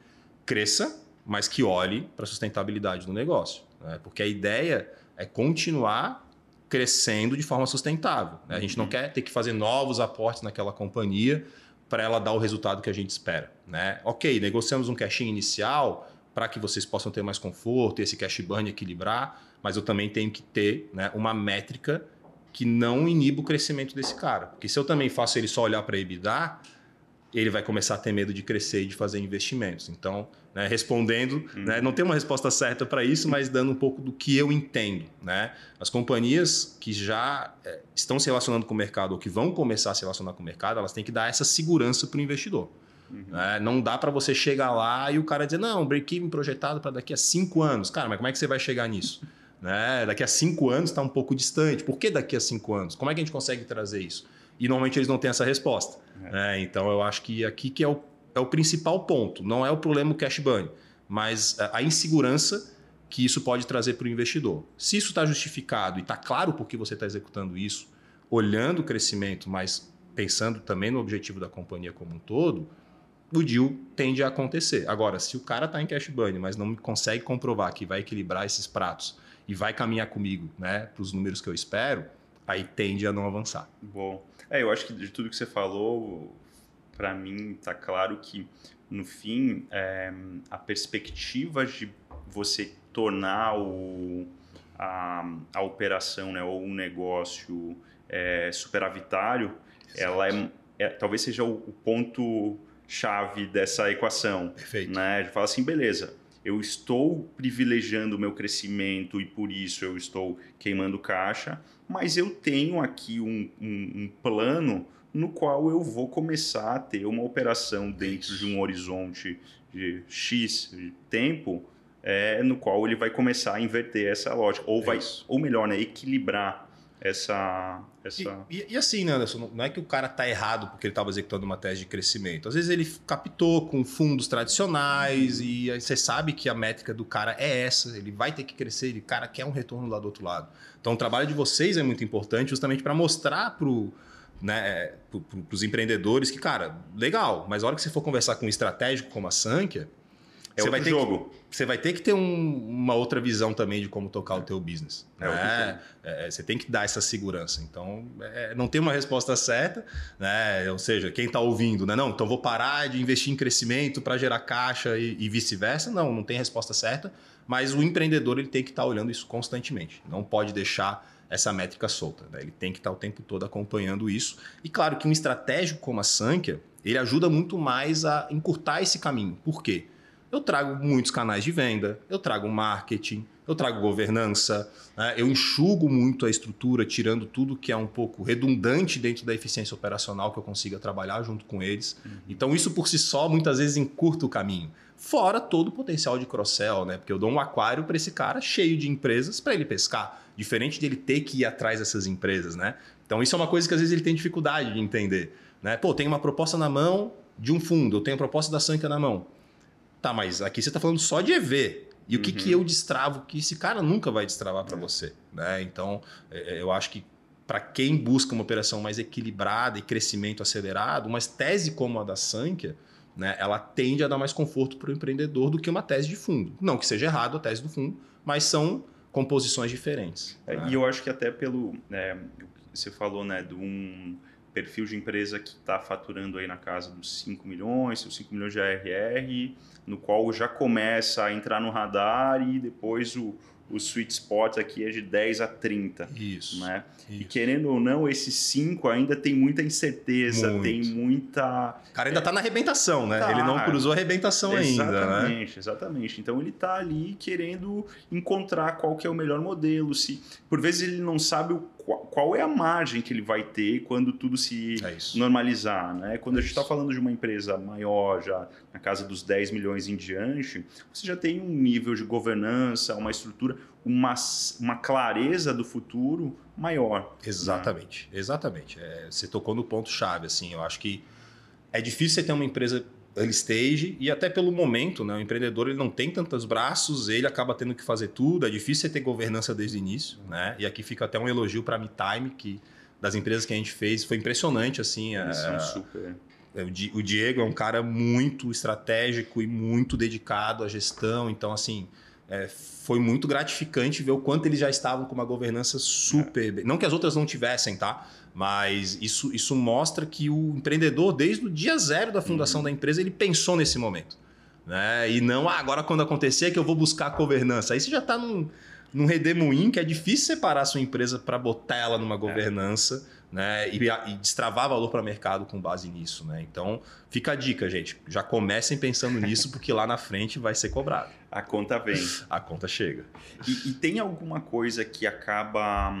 cresça, mas que olhe para a sustentabilidade do negócio. Né? Porque a ideia é continuar crescendo de forma sustentável. Né? A gente não uhum. quer ter que fazer novos aportes naquela companhia para ela dar o resultado que a gente espera. Né? Ok, negociamos um cash inicial para que vocês possam ter mais conforto, esse cash burn equilibrar, mas eu também tenho que ter né, uma métrica que não iniba o crescimento desse cara. Porque se eu também faço ele só olhar para EBITDA, ele vai começar a ter medo de crescer e de fazer investimentos. Então, né, respondendo, uhum. né, não tem uma resposta certa para isso, mas dando um pouco do que eu entendo. Né? As companhias que já é, estão se relacionando com o mercado ou que vão começar a se relacionar com o mercado, elas têm que dar essa segurança para o investidor. Uhum. Né? Não dá para você chegar lá e o cara dizer, não, break-even projetado para daqui a cinco anos. Cara, mas como é que você vai chegar nisso? Né? Daqui a cinco anos está um pouco distante. Por que daqui a cinco anos? Como é que a gente consegue trazer isso? E normalmente eles não têm essa resposta. É. Né? Então eu acho que aqui que é o, é o principal ponto. Não é o problema do cash burn, mas a insegurança que isso pode trazer para o investidor. Se isso está justificado e está claro por que você está executando isso, olhando o crescimento, mas pensando também no objetivo da companhia como um todo, o deal tende a acontecer. Agora, se o cara está em cash burn, mas não consegue comprovar que vai equilibrar esses pratos e vai caminhar comigo né, para os números que eu espero, aí tende a não avançar. Bom, é, eu acho que de tudo que você falou, para mim está claro que no fim é, a perspectiva de você tornar o, a, a operação né, ou um negócio é, superavitário, Exato. ela é, é, talvez seja o, o ponto chave dessa equação. Perfeito. Né? De falar assim, beleza, eu estou privilegiando o meu crescimento e por isso eu estou queimando caixa, mas eu tenho aqui um, um, um plano no qual eu vou começar a ter uma operação dentro de um horizonte de X de tempo, é, no qual ele vai começar a inverter essa lógica, ou vai, ou melhor, né, equilibrar essa. essa... E, e, e, assim, né, Anderson, não é que o cara tá errado porque ele estava executando uma tese de crescimento. Às vezes ele captou com fundos tradicionais e aí você sabe que a métrica do cara é essa, ele vai ter que crescer, ele, cara, quer um retorno lá do outro lado. Então o trabalho de vocês é muito importante justamente para mostrar pro. Né, para os empreendedores que, cara, legal, mas a hora que você for conversar com um estratégico como a Sankia, é você vai ter jogo. Que, você vai ter que ter um, uma outra visão também de como tocar o teu business. É, né? é, você tem que dar essa segurança. Então, é, não tem uma resposta certa, né? Ou seja, quem está ouvindo, né? Não, então vou parar de investir em crescimento para gerar caixa e, e vice-versa. Não, não tem resposta certa. Mas o empreendedor ele tem que estar tá olhando isso constantemente. Não pode deixar essa métrica solta. Né? Ele tem que estar tá o tempo todo acompanhando isso. E claro que um estratégico como a Sankia, ele ajuda muito mais a encurtar esse caminho. Por quê? Eu trago muitos canais de venda, eu trago marketing, eu trago governança, né? eu enxugo muito a estrutura, tirando tudo que é um pouco redundante dentro da eficiência operacional que eu consiga trabalhar junto com eles. Uhum. Então, isso por si só muitas vezes encurta o caminho. Fora todo o potencial de cross-sell, né? Porque eu dou um aquário para esse cara cheio de empresas para ele pescar, diferente de ele ter que ir atrás dessas empresas, né? Então, isso é uma coisa que às vezes ele tem dificuldade de entender. Né? Pô, tem uma proposta na mão de um fundo, eu tenho a proposta da Sanca na mão Tá, mas aqui você está falando só de EV. E o que, uhum. que eu destravo que esse cara nunca vai destravar para é. você? Né? Então, é, é, eu acho que para quem busca uma operação mais equilibrada e crescimento acelerado, uma tese como a da Sankia, né, ela tende a dar mais conforto para o empreendedor do que uma tese de fundo. Não que seja errado a tese do fundo, mas são composições diferentes. É, né? E eu acho que até pelo. Né, você falou né, de um perfil de empresa que está faturando aí na casa dos 5 milhões, os 5 milhões de ARR, no qual já começa a entrar no radar e depois o, o sweet spot aqui é de 10 a 30. Isso. Né? Isso. E querendo ou não, esses 5 ainda tem muita incerteza, Muito. tem muita. O cara ainda está é... na arrebentação, né? Tá. Ele não cruzou a arrebentação exatamente, ainda. Exatamente, né? exatamente. Então ele está ali querendo encontrar qual que é o melhor modelo. Se por vezes ele não sabe o qual é a margem que ele vai ter quando tudo se é normalizar. Né? Quando é a gente está falando de uma empresa maior, já na casa dos 10 milhões em diante, você já tem um nível de governança, uma estrutura, uma, uma clareza do futuro maior. Exatamente, né? exatamente. É, você tocou no ponto-chave. Assim, eu acho que é difícil você ter uma empresa early stage e até pelo momento, né? O empreendedor ele não tem tantos braços, ele acaba tendo que fazer tudo, é difícil você ter governança desde o início, né? E aqui fica até um elogio para a MeTime, que das empresas que a gente fez, foi impressionante assim, Eles são é, super é, o Diego é um cara muito estratégico e muito dedicado à gestão, então assim, é, foi muito gratificante ver o quanto eles já estavam com uma governança super. É. Não que as outras não tivessem, tá? Mas isso, isso mostra que o empreendedor, desde o dia zero da fundação uhum. da empresa, ele pensou nesse momento. Né? E não, ah, agora quando acontecer é que eu vou buscar a governança. Aí você já está num, num redemoinho que é difícil separar a sua empresa para botar ela numa é. governança. É. Né, e, e, destravar valor para o mercado com base nisso. Né? Então, fica a dica, gente. Já comecem pensando nisso, porque lá na frente vai ser cobrado. A conta vem. A conta chega. E, e tem alguma coisa que acaba.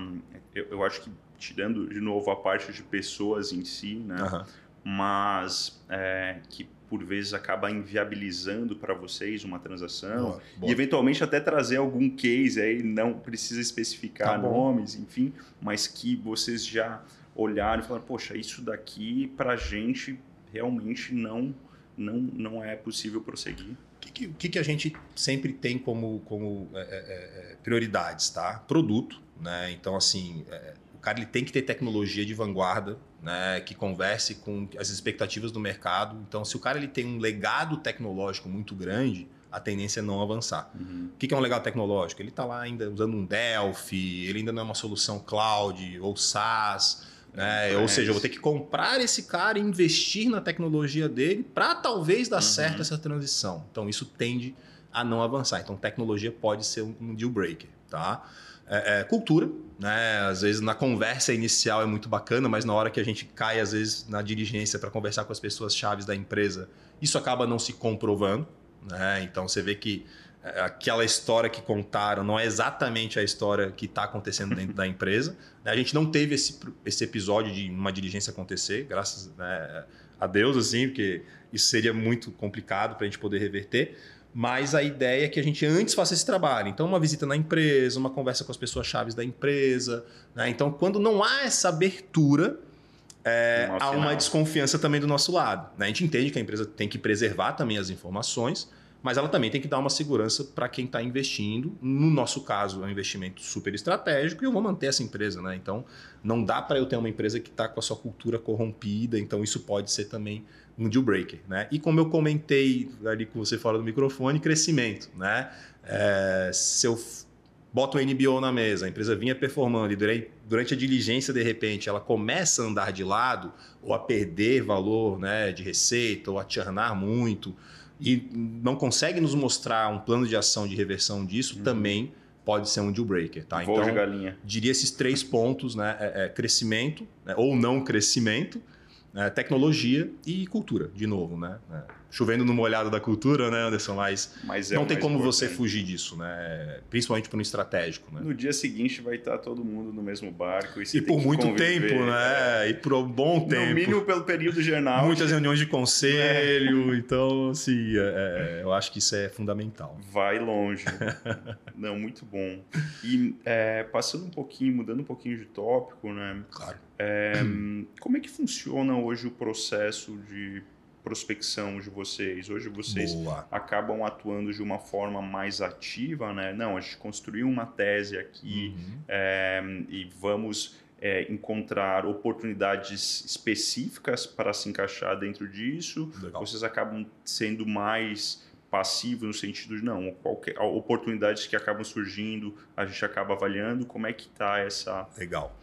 Eu, eu acho que tirando de novo a parte de pessoas em si, né? Uhum. Mas é, que por vezes acaba inviabilizando para vocês uma transação boa, boa. e eventualmente até trazer algum case aí não precisa especificar tá nomes, enfim, mas que vocês já olharam e falaram, poxa, isso daqui para a gente realmente não não não é possível prosseguir. O que, que, que, a gente sempre tem como, como é, é, é, prioridades, tá? Produto, né? Então, assim, é, o cara ele tem que ter tecnologia de vanguarda, né? Que converse com as expectativas do mercado. Então, se o cara ele tem um legado tecnológico muito grande, a tendência é não avançar. Uhum. O que é um legado tecnológico? Ele está lá ainda usando um Delphi, ele ainda não é uma solução cloud ou SaaS né? Ou seja, eu vou ter que comprar esse cara e investir na tecnologia dele para talvez dar uhum. certo essa transição. Então, isso tende a não avançar. Então, tecnologia pode ser um deal breaker. Tá? É, é, cultura, né? Às vezes na conversa inicial é muito bacana, mas na hora que a gente cai, às vezes, na diligência para conversar com as pessoas chaves da empresa, isso acaba não se comprovando. Né? Então você vê que é, aquela história que contaram não é exatamente a história que está acontecendo dentro da empresa. Né? A gente não teve esse, esse episódio de uma diligência acontecer, graças né, a Deus, assim, porque isso seria muito complicado para a gente poder reverter. Mas a ideia é que a gente antes faça esse trabalho. Então, uma visita na empresa, uma conversa com as pessoas chaves da empresa. Né? Então, quando não há essa abertura, é, há uma desconfiança também do nosso lado. Né? A gente entende que a empresa tem que preservar também as informações, mas ela também tem que dar uma segurança para quem está investindo. No nosso caso, é um investimento super estratégico e eu vou manter essa empresa. Né? Então, não dá para eu ter uma empresa que está com a sua cultura corrompida, então isso pode ser também um deal breaker. Né? E como eu comentei ali com você fora do microfone, crescimento. Né? É, se eu boto o NBO na mesa, a empresa vinha performando e durante, a diligência, de repente, ela começa a andar de lado ou a perder valor né, de receita ou a churnar muito e não consegue nos mostrar um plano de ação de reversão disso, uhum. também pode ser um deal breaker. Tá? Vou então, galinha. diria esses três pontos, né? É, é crescimento né? ou não crescimento, né? tecnologia e cultura, de novo. Né? É chovendo no molhado da cultura, né, Anderson? Mas, Mas é não tem como importante. você fugir disso, né? Principalmente para um estratégico. Né? No dia seguinte vai estar todo mundo no mesmo barco. E, e por muito conviver, tempo, né? É. E por um bom tempo. No mínimo pelo período jornal. Muitas reuniões de conselho. É. Então, assim, é, é, eu acho que isso é fundamental. Vai longe. não, muito bom. E é, passando um pouquinho, mudando um pouquinho de tópico, né? Claro. É, como é que funciona hoje o processo de prospecção de vocês? Hoje vocês Boa. acabam atuando de uma forma mais ativa, né? Não, a gente construiu uma tese aqui uhum. é, e vamos é, encontrar oportunidades específicas para se encaixar dentro disso. Legal. Vocês acabam sendo mais passivos no sentido de não, qualquer oportunidades que acabam surgindo, a gente acaba avaliando. Como é que está essa? Legal.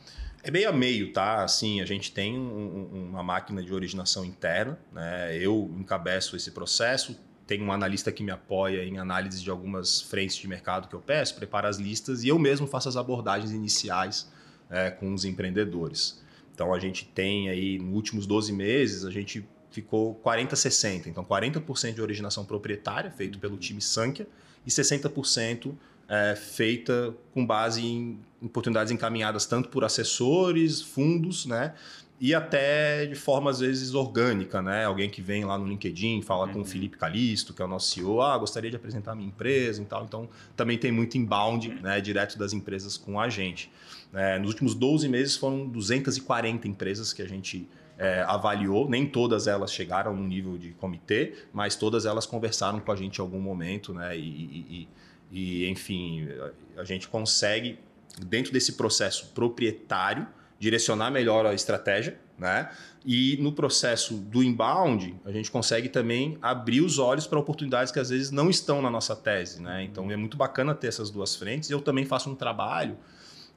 É meio a meio, tá? Assim, a gente tem um, uma máquina de originação interna, né? Eu encabeço esse processo, tem um analista que me apoia em análise de algumas frentes de mercado que eu peço, prepara as listas e eu mesmo faço as abordagens iniciais é, com os empreendedores. Então a gente tem aí, nos últimos 12 meses, a gente ficou 40-60. Então 40% de originação proprietária, feito pelo time Sankia, e 60% é, feita com base em oportunidades encaminhadas tanto por assessores, fundos, né? E até de forma, às vezes, orgânica, né? Alguém que vem lá no LinkedIn, fala uhum. com o uhum. Felipe Calisto, que é o nosso CEO, ah, gostaria de apresentar a minha empresa e tal. Então, também tem muito inbound, uhum. né? Direto das empresas com a gente. É, nos últimos 12 meses foram 240 empresas que a gente é, avaliou, nem todas elas chegaram no nível de comitê, mas todas elas conversaram com a gente em algum momento, né? e, e, e enfim, a gente consegue, dentro desse processo proprietário, direcionar melhor a estratégia, né? E no processo do inbound, a gente consegue também abrir os olhos para oportunidades que às vezes não estão na nossa tese, né? Então é muito bacana ter essas duas frentes. Eu também faço um trabalho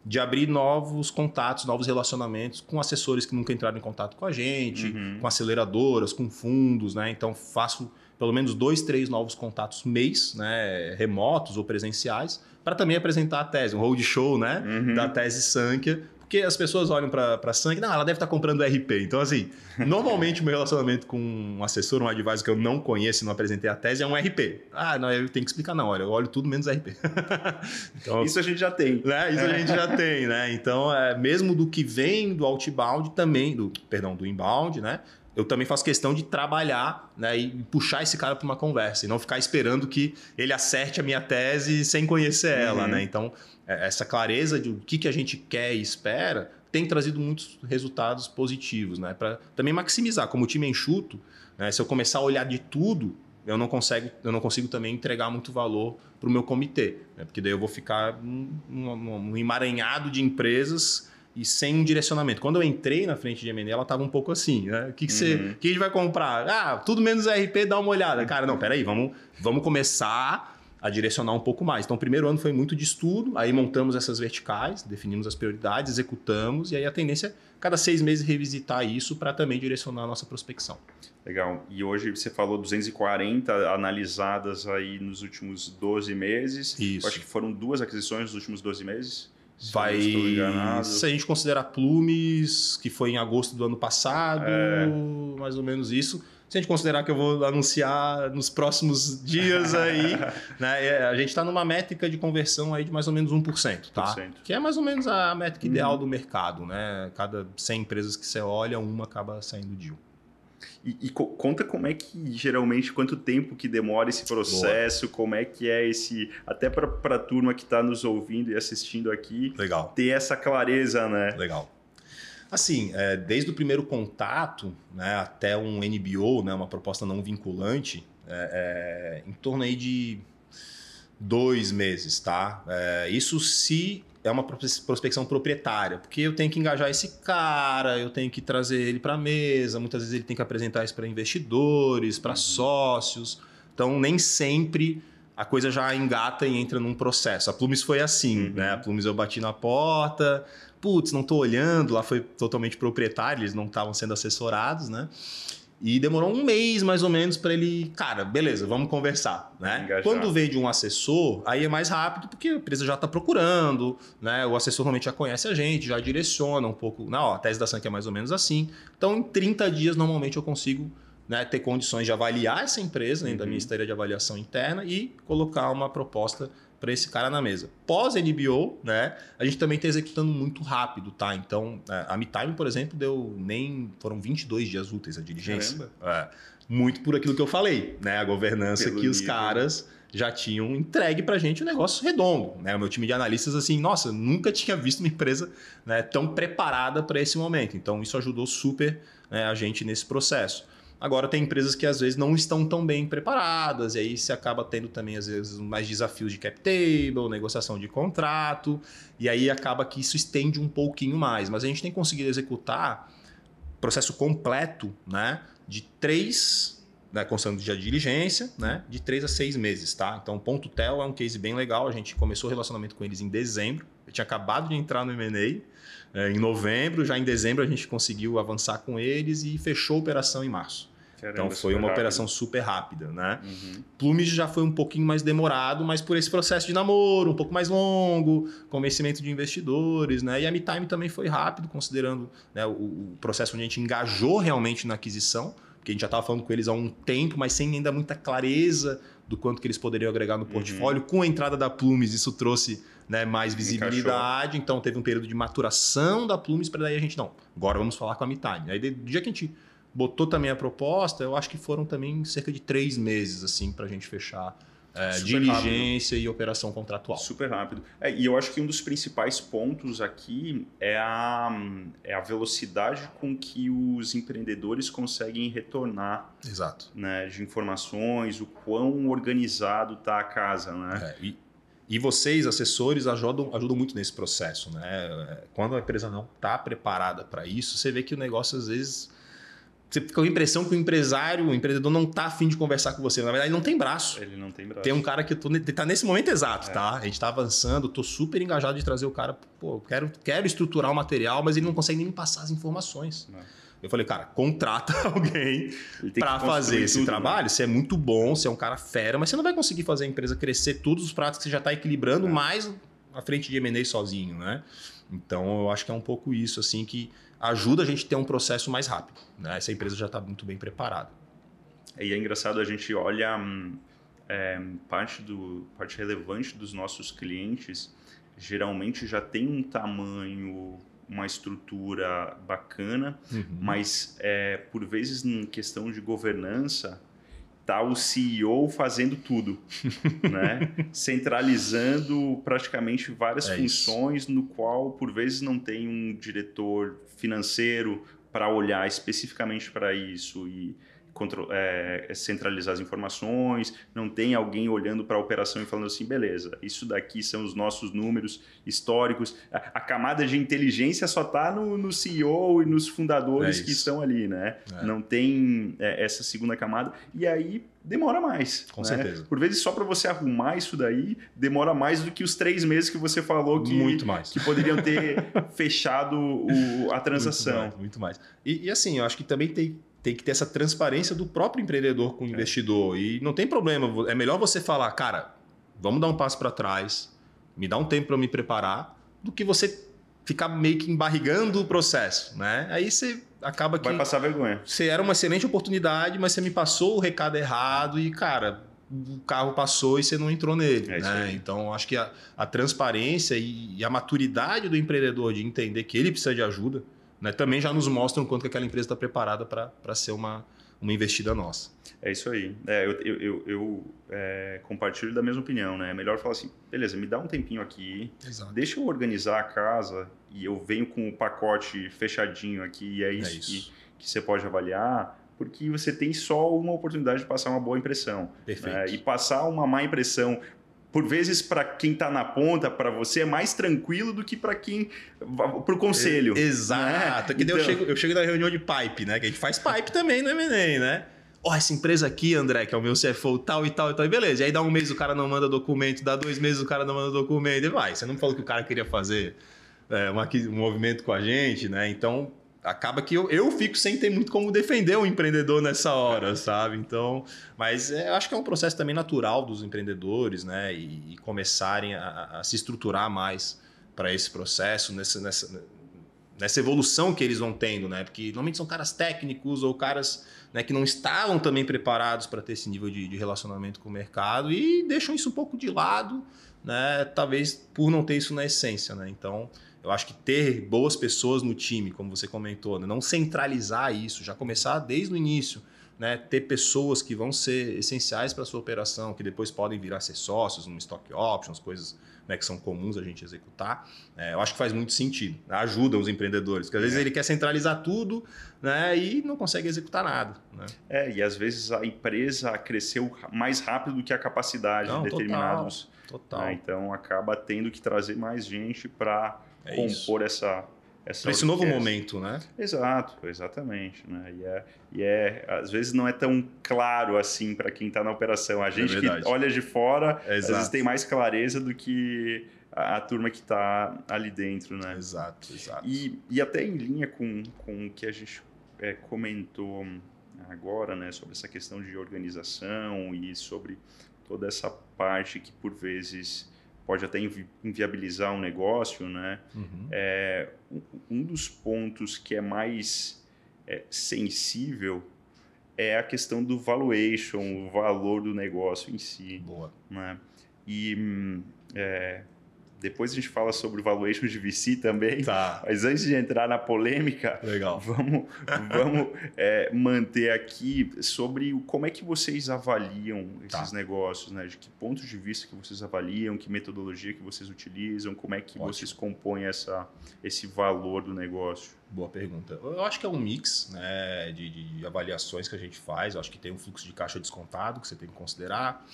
de abrir novos contatos, novos relacionamentos com assessores que nunca entraram em contato com a gente, uhum. com aceleradoras, com fundos, né? Então faço pelo menos dois, três novos contatos mês, né, remotos ou presenciais, para também apresentar a tese, um roadshow né, uhum. da tese Sankhya, porque as pessoas olham para a Sankhya, não, ela deve estar tá comprando RP. Então, assim, normalmente o meu relacionamento com um assessor, um advisor que eu não conheço e não apresentei a tese é um RP. Ah, não, eu tenho que explicar, não, olha, eu olho tudo menos RP. então, isso a gente já tem. Né, isso a gente já tem, né? Então, é, mesmo do que vem do outbound também, do, perdão, do inbound, né? Eu também faço questão de trabalhar né, e puxar esse cara para uma conversa e não ficar esperando que ele acerte a minha tese sem conhecer ela. Uhum. Né? Então, é, essa clareza de o que, que a gente quer e espera tem trazido muitos resultados positivos. Né? Para também maximizar. Como o time é enxuto, né, se eu começar a olhar de tudo, eu não, consigo, eu não consigo também entregar muito valor para o meu comitê. Né? Porque daí eu vou ficar num, num, num emaranhado de empresas e sem um direcionamento. Quando eu entrei na frente de M&A, ela estava um pouco assim, né? O que, que, você, Uhum. que a gente vai comprar? Ah, tudo menos RP, dá uma olhada. Cara, não, peraí, vamos, vamos começar a direcionar um pouco mais. Então, o primeiro ano foi muito de estudo, aí montamos essas verticais, definimos as prioridades, executamos, e aí a tendência é, cada seis meses, revisitar isso para também direcionar a nossa prospecção. Legal. E hoje você falou 240 analisadas aí nos últimos 12 meses. Isso. Eu acho que foram duas aquisições nos últimos 12 meses. Se Vai. Se a gente considerar Plumes, que foi em agosto do ano passado, É. mais ou menos isso. Se a gente considerar que eu vou anunciar nos próximos dias aí, né, é, a gente está numa métrica de conversão aí de mais ou menos 1%, tá? 1%. Que é mais ou menos a métrica Uhum. ideal do mercado, né? Cada 100 empresas que você olha, uma acaba saindo deal. E, e co- conta como é que geralmente quanto tempo que demora esse processo, como é que é esse até para a turma que está nos ouvindo e assistindo aqui Legal. ter essa clareza, né? Legal. Assim, é, desde o primeiro contato né, até um NBO, né, uma proposta não vinculante, é, é, em torno aí de dois meses, tá? É, isso se é uma pros- prospecção proprietária, porque eu tenho que engajar esse cara, eu tenho que trazer ele para a mesa, muitas vezes ele tem que apresentar isso para investidores, para Uhum. sócios. Então, nem sempre a coisa já engata e entra num processo. A Plumes foi assim, Uhum. né? A Plumes eu bati na porta, putz, não tô olhando, lá foi totalmente proprietário, eles não estavam sendo assessorados, né? E demorou um mês mais ou menos para ele, cara, beleza, vamos conversar, né? Engajar. Quando veio de um assessor, aí é mais rápido porque a empresa já está procurando, né? O assessor normalmente já conhece a gente, já direciona um pouco, não, ó, a tese da Sank é mais ou menos assim. Então, em 30 dias normalmente eu consigo né, ter condições de avaliar essa empresa da Uhum. minha esteira de avaliação interna e colocar uma proposta para esse cara na mesa. Pós NBO, né, a gente também está executando muito rápido, tá? Então, é, a MeTime, por exemplo, deu nem foram 22 dias úteis a diligência. É, muito por aquilo que eu falei, né? A governança Pelo que os nível. caras já tinham entregue para a gente um negócio redondo, né? O meu time de analistas assim, nossa, nunca tinha visto uma empresa né, tão preparada para esse momento. Então, isso ajudou super né, a gente nesse processo. Agora tem empresas que às vezes não estão tão bem preparadas, e aí você acaba tendo também, às vezes, mais desafios de cap table, negociação de contrato, e aí acaba que isso estende um pouquinho mais. Mas a gente tem conseguido executar processo completo né, de três, né, constando de diligência, né, de três a seis meses. Tá? Então, o Ponto Tel é um case bem legal. A gente começou o relacionamento com eles em dezembro. Eu tinha acabado de entrar no M&A é, em novembro, já em dezembro a gente conseguiu avançar com eles e fechou a operação em março. Caramba, Então foi uma rápido. operação super rápida, né? Uhum. Plumes já foi um pouquinho mais demorado, mas por esse processo de namoro, um pouco mais longo, convencimento de investidores, né? E a MeTime também foi rápido, considerando né, o, o processo onde a gente engajou realmente na aquisição, porque a gente já estava falando com eles há um tempo, mas sem ainda muita clareza do quanto que eles poderiam agregar no portfólio. Com a entrada da Plumes, isso trouxe né, mais visibilidade, então teve um período de maturação da Plumes para daí a gente, não, agora vamos falar com a MeTime. Aí do dia que a gente botou também a proposta, eu acho que foram também cerca de três meses assim para a gente fechar é, diligência e operação contratual. Super rápido. É, e eu acho que um dos principais pontos aqui é a, é a velocidade com que os empreendedores conseguem retornar Exato. né, de informações, o quão organizado está a casa. Né? É, e, e vocês, assessores, ajudam, ajudam muito nesse processo. Né? Quando a empresa não está preparada para isso, você vê que o negócio às vezes. Você fica com a impressão que o empresário, o empreendedor, não está afim de conversar com você. Na verdade, não tem braço. Ele não tem braço. Tem um cara que eu tô, tá nesse momento exato, É. tá? A gente tá avançando, tô super engajado de trazer o cara, pô, eu quero, quero estruturar o material, mas ele não consegue nem me passar as informações. Não. Eu falei, cara, contrata alguém Ele para fazer esse tudo, trabalho. Você é muito bom, você é um cara fera, mas você não vai conseguir fazer a empresa crescer todos os pratos que você já tá equilibrando É. mais à frente de M&A sozinho, né? Então, eu acho que é um pouco isso, assim, que ajuda a gente a ter um processo mais rápido, né? Essa empresa já está muito bem preparada. E é engraçado, a gente olha hum, é, parte, do, parte relevante dos nossos clientes, geralmente já tem um tamanho uma estrutura bacana, uhum. mas é, por vezes em questão de governança tá o CEO fazendo tudo, né? centralizando praticamente várias é funções isso. no qual por vezes não tem um diretor financeiro para olhar especificamente para isso e é, centralizar as informações, não tem alguém olhando para a operação e falando assim, beleza, isso daqui são os nossos números históricos. A, a camada de inteligência só está no, no, CEO e nos fundadores é que estão ali, né? É. Não tem é, essa segunda camada. E aí demora mais. Com né? certeza. Por vezes, só para você arrumar isso daí, demora mais do que os três meses que você falou que, muito mais. que poderiam ter fechado o, a transação. Muito mais. Muito mais. E, e, assim, eu acho que também tem tem que ter essa transparência do próprio empreendedor com o é. investidor. E não tem problema, é melhor você falar, cara, vamos dar um passo para trás, me dá um tempo para me preparar, do que você ficar meio que embarrigando o processo, né? Aí você acaba que vai passar vergonha. Você era uma excelente oportunidade, mas você me passou o recado errado e cara, o carro passou e você não entrou nele. É né? Então, acho que a, a transparência e, e, a maturidade do empreendedor de entender que ele precisa de ajuda, né, também já nos mostram quanto que aquela empresa está preparada para ser uma, uma investida nossa. É isso aí. É, eu eu, eu, eu é, compartilho da mesma opinião. Né? É melhor falar assim, beleza, me dá um tempinho aqui, Exato. deixa eu organizar a casa e eu venho com o pacote fechadinho aqui e é isso, é isso. Que, que você pode avaliar, porque você tem só uma oportunidade de passar uma boa impressão. Né? Perfeito. Né? E passar uma má impressão por vezes para quem está na ponta, para você é mais tranquilo do que para quem para o conselho. Exato. Né? Então... eu, chego, eu chego na reunião de pipe, né? Que a gente faz pipe também no M&A, né? Ó, oh, essa empresa aqui, André, que é o meu CFO, tal e tal e tal, e beleza. E aí dá um mês o cara não manda documento, dá dois meses o cara não manda documento, e vai. Você não falou que o cara queria fazer é, uma, um movimento com a gente, né? Então, acaba que eu, eu fico sem ter muito como defender um empreendedor nessa hora, sabe? Então, mas é, eu acho que é um processo também natural dos empreendedores, né? E, e começarem a, a, se estruturar mais para esse processo, nessa, nessa, nessa evolução que eles vão tendo, né? Porque normalmente são caras técnicos ou caras né, que não estavam também preparados para ter esse nível de, de relacionamento com o mercado e deixam isso um pouco de lado, né? Talvez por não ter isso na essência, né? Então, eu acho que ter boas pessoas no time, como você comentou, né? não centralizar isso, já começar desde o início, né? ter pessoas que vão ser essenciais para a sua operação, que depois podem vir a ser sócios no stock options, coisas né, que são comuns a gente executar, é, eu acho que faz muito sentido. Né? Ajuda os empreendedores, porque às vezes é. ele quer centralizar tudo né, e não consegue executar nada. Né? É, e às vezes a empresa cresceu mais rápido do que a capacidade não, de determinados. Total. total. Então acaba tendo que trazer mais gente para é compor isso. essa essa esse novo momento, né? Exato, exatamente, né? E é, e é às vezes não é tão claro assim para quem está na operação. A é gente é que olha de fora, é às vezes tem mais clareza do que a, a turma que está ali dentro, né? Exato, exato. E, e até em linha com, com o que a gente é, comentou agora, né, sobre essa questão de organização e sobre toda essa parte que por vezes pode até invi inviabilizar um negócio, né? Uhum. É, um dos pontos que é mais é, sensível é a questão do valuation, o valor do negócio em si. Boa. Né? E hum, é, depois a gente fala sobre o valuation de VC também. Tá. Mas antes de entrar na polêmica, Legal. vamos, vamos é, manter aqui sobre como é que vocês avaliam esses tá. negócios, né? De que pontos de vista que vocês avaliam, que metodologia que vocês utilizam, como é que Ótimo. vocês compõem essa, esse valor do negócio. Boa pergunta. Eu acho que é um mix né, de, de avaliações que a gente faz. Eu acho que tem um fluxo de caixa descontado que você tem que considerar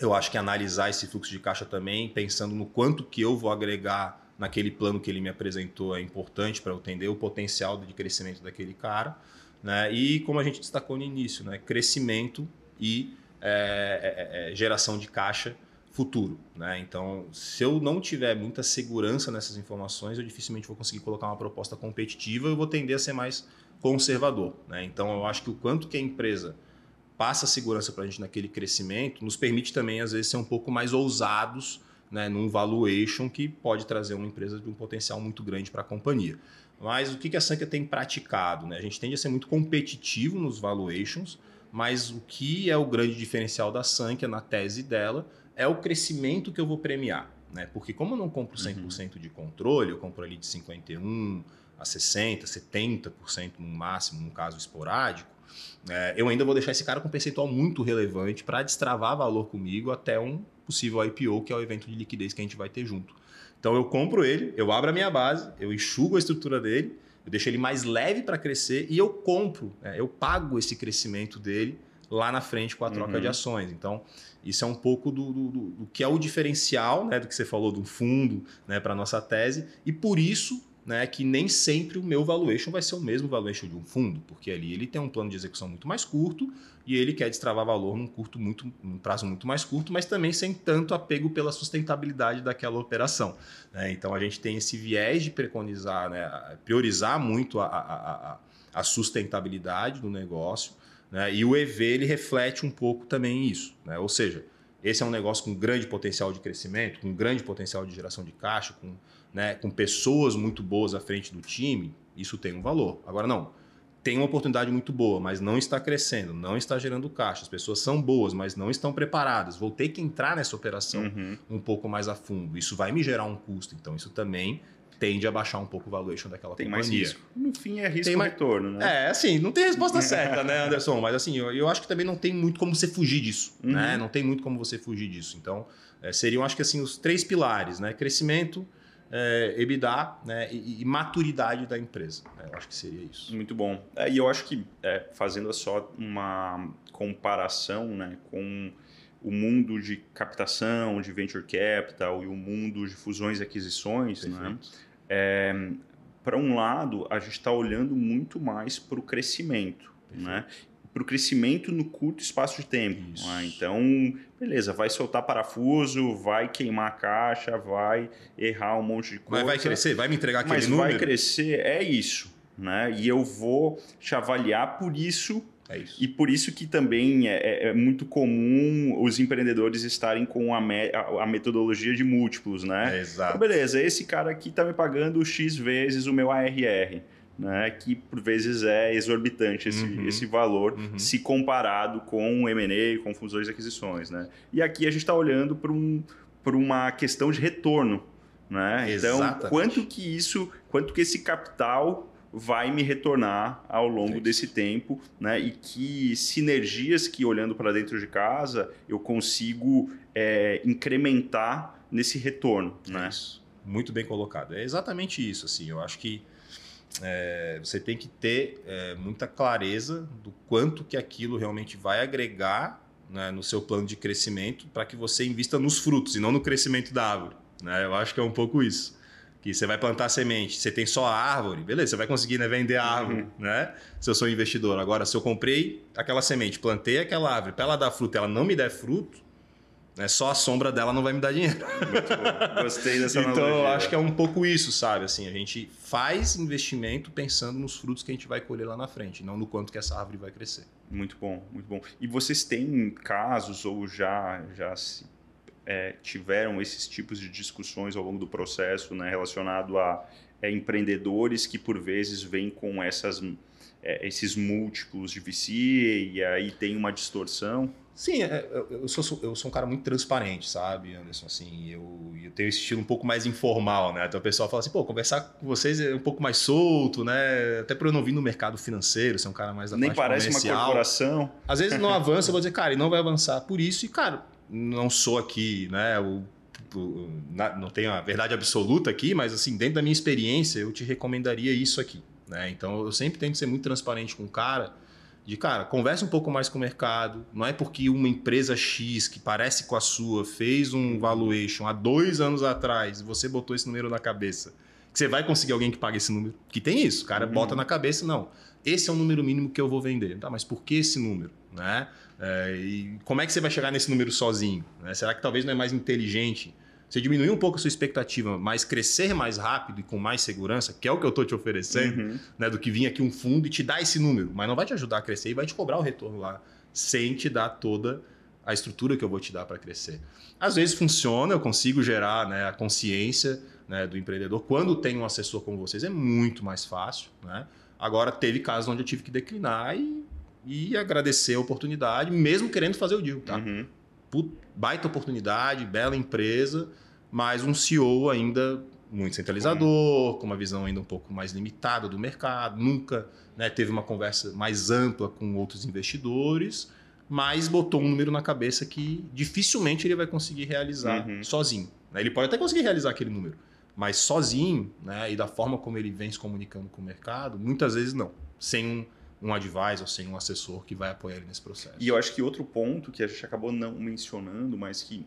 eu acho que analisar esse fluxo de caixa também, pensando no quanto que eu vou agregar naquele plano que ele me apresentou, é importante para eu entender o potencial de crescimento daquele cara. Né? E como a gente destacou no início, né? crescimento e é, é, é, é geração de caixa futuro. Né? Então, se eu não tiver muita segurança nessas informações, eu dificilmente vou conseguir colocar uma proposta competitiva, eu vou tender a ser mais conservador. Né? Então, eu acho que o quanto que a empresa passa segurança para a gente naquele crescimento, nos permite também, às vezes, ser um pouco mais ousados né, num valuation que pode trazer uma empresa de um potencial muito grande para a companhia. Mas o que a Sanka tem praticado? Né? A gente tende a ser muito competitivo nos valuations, mas o que é o grande diferencial da Sanka na tese dela é o crescimento que eu vou premiar. Né? Porque como eu não compro 100% uhum. de controle, eu compro ali de 51% a 60%, 70% no máximo, num caso esporádico, é, eu ainda vou deixar esse cara com um percentual muito relevante para destravar valor comigo até um possível IPO, que é o evento de liquidez que a gente vai ter junto. Então eu compro ele, eu abro a minha base, eu enxugo a estrutura dele, eu deixo ele mais leve para crescer e eu compro, né? eu pago esse crescimento dele lá na frente com a troca uhum. de ações. Então, isso é um pouco do, do, do, do, que é o diferencial né, do que você falou do fundo né, para a nossa tese, e por isso né, que nem sempre o meu valuation vai ser o mesmo valuation de um fundo, porque ali ele tem um plano de execução muito mais curto e ele quer destravar valor num curto muito, num prazo muito mais curto, mas também sem tanto apego pela sustentabilidade daquela operação. Né? Então a gente tem esse viés de preconizar, né, priorizar muito a, a, a, a sustentabilidade do negócio, né? e o EV ele reflete um pouco também isso, né? ou seja, esse é um negócio com grande potencial de crescimento, com grande potencial de geração de caixa, com né, com pessoas muito boas à frente do time, isso tem um valor. Agora, não, tem uma oportunidade muito boa, mas não está crescendo, não está gerando caixa. As pessoas são boas, mas não estão preparadas. Vou ter que entrar nessa operação uhum. um pouco mais a fundo. Isso vai me gerar um custo. Então, isso também tende a baixar um pouco o valuation daquela tem companhia. mais risco. No fim é risco tem mais... retorno, né? É, assim, não tem resposta certa, né, Anderson? Mas assim, eu, eu, acho que também não tem muito como você fugir disso, uhum. né? Não tem muito como você fugir disso. Então, é, seriam, acho que assim, os três pilares, né? Crescimento, é, EBITDA né, e, e, maturidade da empresa. Né? Eu acho que seria isso. Muito bom. É, e eu acho que, é, fazendo só uma comparação né, com o mundo de captação, de venture capital e o mundo de fusões e aquisições, né, é, para um lado, a gente está olhando muito mais para o crescimento. Né? Para o crescimento no curto espaço de tempo. Né? Então, beleza, vai soltar parafuso, vai queimar a caixa, vai errar um monte de coisa. Mas vai crescer, vai me entregar aquele mas número. Mas vai crescer, é isso. Né? E eu vou te avaliar por isso é isso. E por isso que também é, é, é muito comum os empreendedores estarem com a, me, a, a metodologia de múltiplos, né? É, exato. Então, beleza, esse cara aqui está me pagando X vezes o meu ARR né, que por vezes é exorbitante esse, uhum. esse valor uhum. se comparado com o M&A, com fusões e aquisições. Né? E aqui a gente está olhando para um, uma questão de retorno. Né? Então, quanto que isso, quanto que esse capital vai me retornar ao longo é desse tempo, né? E que sinergias que olhando para dentro de casa eu consigo é, incrementar nesse retorno, é né? Isso. Muito bem colocado. É exatamente isso. Assim, eu acho que é, você tem que ter é, muita clareza do quanto que aquilo realmente vai agregar né, no seu plano de crescimento para que você invista nos frutos e não no crescimento da árvore. Né? Eu acho que é um pouco isso. Que você vai plantar semente, você tem só a árvore, beleza, você vai conseguir né, vender a árvore, uhum. né? Se eu sou investidor. Agora, se eu comprei aquela semente, plantei aquela árvore, para ela dar fruto, ela não me der fruto, né? Só a sombra dela não vai me dar dinheiro. Gostei dessa Então, analogia. eu acho que é um pouco isso, sabe? Assim, a gente faz investimento pensando nos frutos que a gente vai colher lá na frente, não no quanto que essa árvore vai crescer. Muito bom, muito bom. E vocês têm casos ou já, já se, é, tiveram esses tipos de discussões ao longo do processo né, relacionado a é, empreendedores que, por vezes, vêm com essas, é, esses múltiplos de VC e aí tem uma distorção? Sim, é, eu sou, eu sou um cara muito transparente, sabe, Anderson? Assim, eu, eu tenho esse estilo um pouco mais informal, né? Então o pessoal fala assim, pô, conversar com vocês é um pouco mais solto, né? Até por eu não vir no mercado financeiro, ser um cara mais da Nem parece uma corporação. Às vezes não avança, eu vou dizer, cara, e não vai avançar por isso. E, cara, não sou aqui, né? O, o, não tenho a verdade absoluta aqui, mas, assim, dentro da minha experiência, eu te recomendaria isso aqui, né? Então eu sempre tento ser muito transparente com o cara de cara, converse um pouco mais com o mercado. Não é porque uma empresa X que parece com a sua fez um valuation há dois anos atrás e você botou esse número na cabeça que você vai conseguir alguém que pague esse número. Que tem isso, o cara uhum. bota na cabeça, não. Esse é o número mínimo que eu vou vender. Tá, mas por que esse número? Né? É, e como é que você vai chegar nesse número sozinho? Né? Será que talvez não é mais inteligente? Você diminuir um pouco a sua expectativa, mas crescer mais rápido e com mais segurança, que é o que eu estou te oferecendo, uhum. né, do que vir aqui um fundo e te dar esse número, mas não vai te ajudar a crescer e vai te cobrar o retorno lá, sem te dar toda a estrutura que eu vou te dar para crescer. Às vezes funciona, eu consigo gerar né, a consciência né, do empreendedor. Quando tem um assessor como vocês, é muito mais fácil. Né? Agora, teve casos onde eu tive que declinar e, e agradecer a oportunidade, mesmo querendo fazer o deal. Tá? Uhum baita oportunidade, bela empresa, mas um CEO ainda muito centralizador, com uma visão ainda um pouco mais limitada do mercado, nunca né, teve uma conversa mais ampla com outros investidores, mas botou um número na cabeça que dificilmente ele vai conseguir realizar Uhum. sozinho. né? Ele pode até conseguir realizar aquele número, mas sozinho, né, e da forma como ele vem se comunicando com o mercado, muitas vezes não, sem um, um advisor, sem um assessor que vai apoiar ele nesse processo. E eu acho que outro ponto que a gente acabou não mencionando, mas que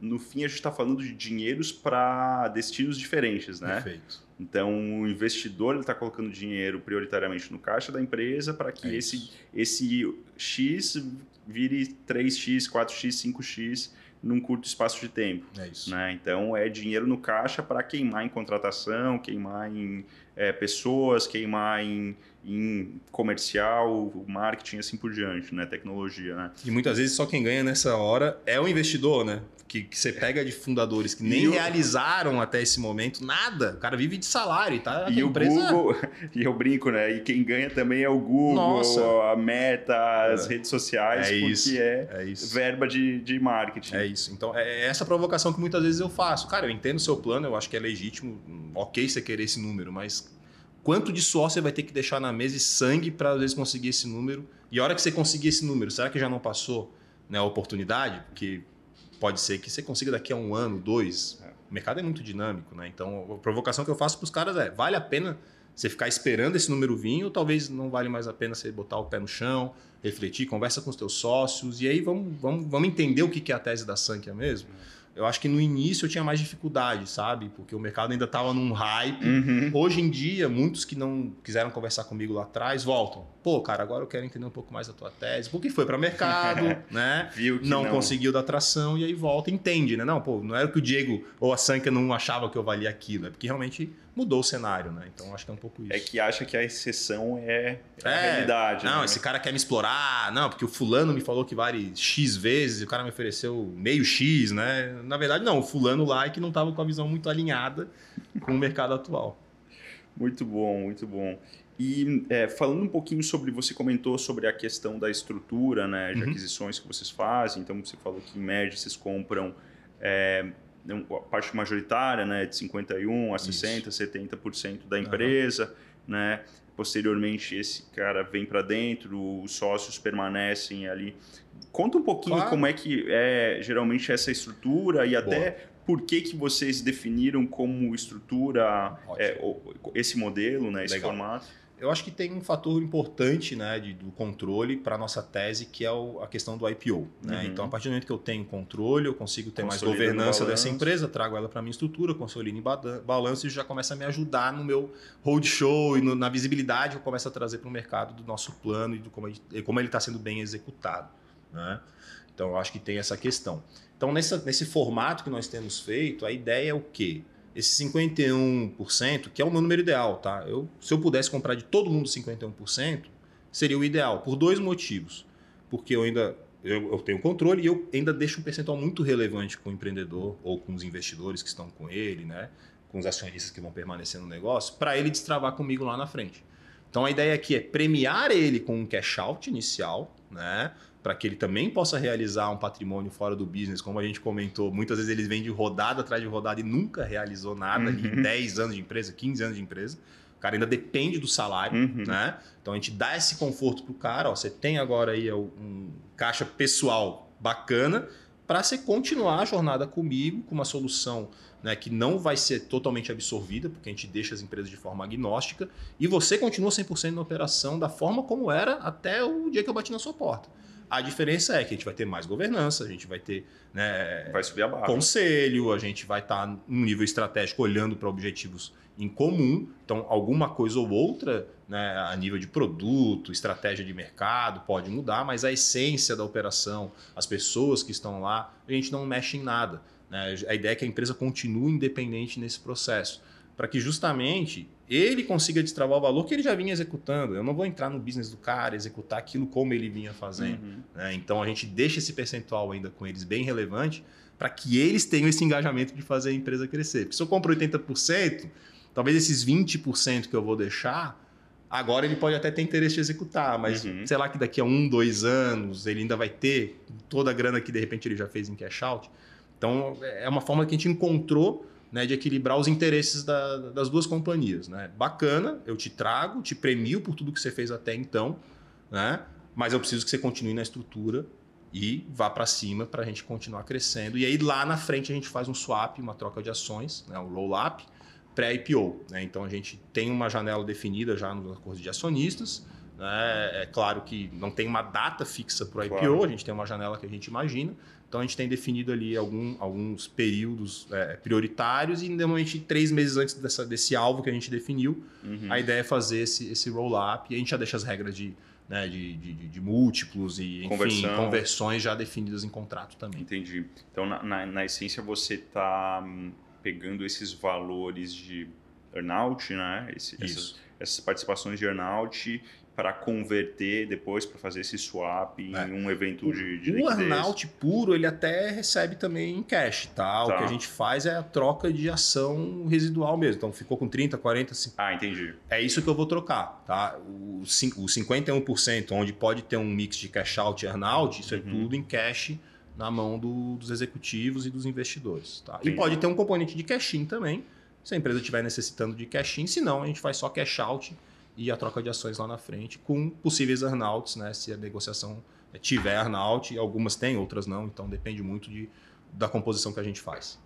no fim a gente está falando de dinheiros para destinos diferentes, né? Perfeito. Então o investidor está colocando dinheiro prioritariamente no caixa da empresa para que É esse, esse X vire 3X, 4X, 5X num curto espaço de tempo. É isso. Né? Então é dinheiro no caixa para queimar em contratação, queimar em é, pessoas, queimar em, em comercial, marketing, assim por diante, né? tecnologia. Né? E muitas vezes só quem ganha nessa hora é o investidor, né? Que, que você pega de fundadores que nem E o- realizaram até esse momento nada. O cara vive de salário, tá? E o empresa... Google, e eu brinco, né? E quem ganha também é o Google, Nossa. a Meta, as É. redes sociais, É porque isso. é É isso. verba de, de marketing. É isso. Então, é essa provocação que muitas vezes eu faço. Cara, eu entendo o seu plano, eu acho que é legítimo, hum, ok você querer esse número, mas quanto de suor você vai ter que deixar na mesa e sangue para às vezes conseguir esse número? E a hora que você conseguir esse número, será que já não passou né, a oportunidade? Porque pode ser que você consiga daqui a um ano, dois. O mercado é muito dinâmico, né? Então, a provocação que eu faço para os caras é: vale a pena você ficar esperando esse número vir, ou talvez não vale mais a pena você botar o pé no chão, refletir, conversa com os teus sócios, e aí vamos, vamos, vamos entender o que que é a tese da Sankia mesmo. Eu acho que no início eu tinha mais dificuldade, sabe? Porque o mercado ainda estava num hype. Uhum. Hoje em dia, muitos que não quiseram conversar comigo lá atrás voltam. Pô, cara, agora eu quero entender um pouco mais da tua tese. Porque foi para mercado, né? Viu que não, conseguiu dar tração e aí volta entende, né? Não, pô, não era que o Diego ou a Sanka não achava que eu valia aquilo, é porque realmente mudou o cenário, né? Então acho que é um pouco isso. É que acha que a exceção é, a É, realidade. Não, né? esse cara quer me explorar, não, porque o fulano me falou que vale X vezes e o cara me ofereceu meio X, né? Na verdade, não, o fulano lá é que não tava com a visão muito alinhada com o mercado atual. Muito bom, muito bom. E é, falando um pouquinho sobre, você comentou sobre a questão da estrutura, né, de Uhum. aquisições que vocês fazem. Então você falou que em média vocês compram é, a parte majoritária, né, de 51 a Isso. 60, 70% da empresa, né? Posteriormente esse cara vem para dentro, os sócios permanecem ali. Conta um pouquinho Claro. como é que é geralmente essa estrutura e até por que que vocês definiram como estrutura é, esse modelo, né, esse Legal. formato. Eu acho que tem um fator importante né, de- do controle para nossa tese, que é o- a questão do IPO. Né? Uhum. Então, a partir do momento que eu tenho controle, eu consigo ter mais governança dessa empresa, trago ela para minha estrutura, consolido em balanço e já começa a me ajudar no meu roadshow e no- na visibilidade que eu começo a trazer para o mercado do nosso plano e do como, a gente- e como ele está sendo bem executado. Né? Então, eu acho que tem essa questão. Então, nessa- nesse formato que nós temos feito, a ideia é o quê? Esse 51%, que é o meu número ideal, tá? Eu, se eu pudesse comprar de todo mundo 51%, seria o ideal, por dois motivos. Porque eu ainda eu, eu tenho controle e eu ainda deixo um percentual muito relevante com o empreendedor ou com os investidores que estão com ele, né? Com os acionistas que vão permanecer no negócio, para ele destravar comigo lá na frente. Então a ideia aqui é premiar ele com um cash out inicial, né? Para que ele também possa realizar um patrimônio fora do business, como a gente comentou, muitas vezes ele vem de rodada atrás de rodada e nunca realizou nada ali em Uhum. 10 anos de empresa, 15 anos de empresa. O cara ainda depende do salário, Uhum. né? Então a gente dá esse conforto pro cara, ó, você tem agora aí um caixa pessoal bacana para você continuar a jornada comigo com uma solução né, que não vai ser totalmente absorvida, porque a gente deixa as empresas de forma agnóstica, e você continua 100% na operação da forma como era até o dia que eu bati na sua porta. A diferença é que a gente vai ter mais governança, a gente vai ter né, Vai subir a barra. conselho, a gente vai estar num nível estratégico olhando para objetivos em comum. Então, alguma coisa ou outra, né, a nível de produto, estratégia de mercado, pode mudar, mas a essência da operação, as pessoas que estão lá, a gente não mexe em nada. né? A ideia é que a empresa continue independente nesse processo, para que justamente ele consiga destravar o valor que ele já vinha executando. Eu não vou entrar no business do cara, executar aquilo como ele vinha fazendo. Uhum. né? Então a gente deixa esse percentual ainda com eles bem relevante para que eles tenham esse engajamento de fazer a empresa crescer. Porque se eu compro 80%, talvez esses 20% que eu vou deixar, agora ele pode até ter interesse de executar, mas Uhum. sei lá que daqui a um, dois anos ele ainda vai ter toda a grana que de repente ele já fez em cash out. Então, é uma forma que a gente encontrou né, de equilibrar os interesses da, das duas companhias. Né? Bacana, eu te trago, te premio por tudo que você fez até então, né? mas eu preciso que você continue na estrutura e vá para cima para a gente continuar crescendo. E aí lá na frente a gente faz um swap, uma troca de ações, né, um roll-up pré-IPO. Né? Então a gente tem uma janela definida já nos acordos de acionistas. Né? É claro que não tem uma data fixa para o IPO, claro. a gente tem uma janela que a gente imagina. Então a gente tem definido ali algum, alguns períodos é, prioritários e normalmente três meses antes dessa, desse alvo que a gente definiu, uhum. a ideia é fazer esse, esse roll-up e a gente já deixa as regras de, né, de, de, de, múltiplos e enfim, conversões já definidas em contrato também. Entendi. Então, na, na, na essência, você está hum, pegando esses valores de earnout, né? Esse, essas, essas participações de earnout para converter depois para fazer esse swap em é. um evento de, de o earnout puro ele até recebe também em cash tá? tá? o que a gente faz é a troca de ação residual mesmo então ficou com 30 40 50 ah entendi é isso que eu vou trocar tá o, o 51% onde pode ter um mix de cash out e earnout isso é uhum. é tudo em cash na mão do, dos executivos e dos investidores tá? e pode ter um componente de cash in também se a empresa estiver necessitando de cash in se não a gente faz só cash out e a troca de ações lá na frente, com possíveis earnouts, né? Se a negociação tiver earnout, algumas têm, outras não, então depende muito de, da composição que a gente faz.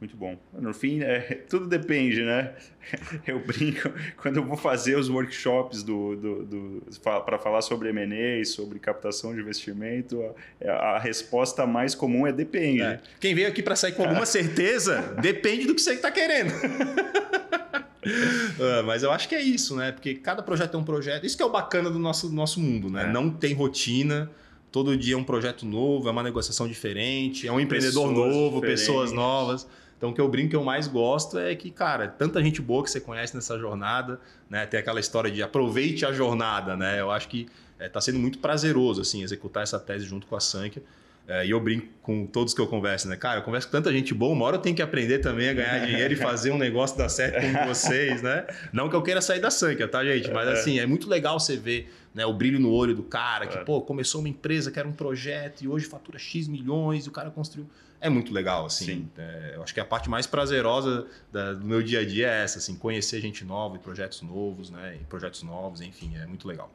Muito bom. No fim, é, tudo depende, né? Eu brinco, quando eu vou fazer os workshops do, do, do para falar sobre M&A, sobre captação de investimento, a, a, resposta mais comum é depende. É. Quem veio aqui para sair com alguma certeza, depende do que você está querendo. uh, mas eu acho que é isso, né? Porque cada projeto é um projeto. Isso que é o bacana do nosso, do nosso mundo, né? É. Não tem rotina. Todo dia é um projeto novo, é uma negociação diferente, é um empreendedor pessoas novo, diferentes. pessoas novas. Então, o que eu brinco que eu mais gosto é que, cara, tanta gente boa que você conhece nessa jornada, né? Tem aquela história de aproveite a jornada, né? Eu acho que está é, sendo muito prazeroso, assim, executar essa tese junto com a Sankia. É, e eu brinco com todos que eu converso, né? Cara, eu converso com tanta gente boa, uma hora eu tenho que aprender também a ganhar dinheiro e fazer um negócio dar certo com vocês, né? Não que eu queira sair da Sanca, tá, gente? Mas é. assim, é muito legal você ver né, o brilho no olho do cara, que, é. pô, começou uma empresa que era um projeto e hoje fatura X milhões e o cara construiu. É muito legal, assim. É, eu acho que a parte mais prazerosa da, do meu dia a dia é essa, assim, conhecer gente nova e projetos novos, né? E projetos novos, enfim, é muito legal.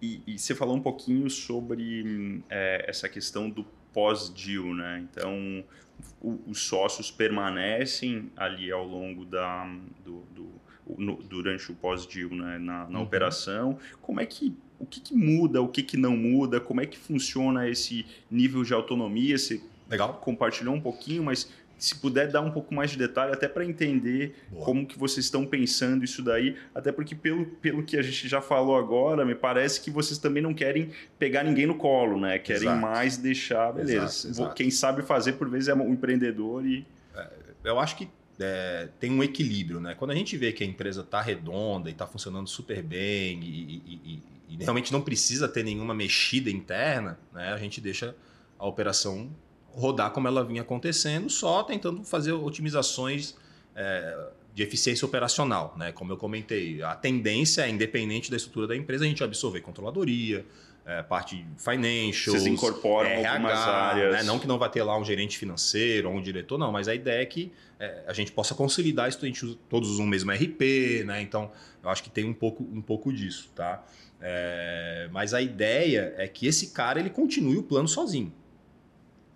E, e você falou um pouquinho sobre é, essa questão do pós-deal, né? Então, o, os sócios permanecem ali ao longo da, do, do no, durante o pós-deal, né? na, na uhum. operação. Como é que o que, que, muda, o que, que não muda, como é que funciona esse nível de autonomia? Você Legal. compartilhou um pouquinho, mas se puder dar um pouco mais de detalhe, até para entender Boa. como que vocês estão pensando isso daí, até porque pelo, pelo que a gente já falou agora, me parece que vocês também não querem pegar ninguém no colo, né? Querem exato. mais deixar, beleza. Exato, exato. Quem sabe fazer, por vezes, é um empreendedor e... É, eu acho que é, tem um equilíbrio, né? Quando a gente vê que a empresa está redonda e está funcionando super bem e, e, e, e realmente não precisa ter nenhuma mexida interna, né? A gente deixa a operação rodar como ela vinha acontecendo, só tentando fazer otimizações é, de eficiência operacional. Né? Como eu comentei, a tendência é, independente da estrutura da empresa, a gente absorver controladoria, é, parte financial. Vocês incorporam RH, algumas áreas. Né? Não que não vai ter lá um gerente financeiro ou um diretor, não, mas a ideia é que é, a gente possa consolidar isso, a gente usa, todos usam o mesmo RP, né? então eu acho que tem um pouco, um pouco disso. Tá? É, mas a ideia é que esse cara ele continue o plano sozinho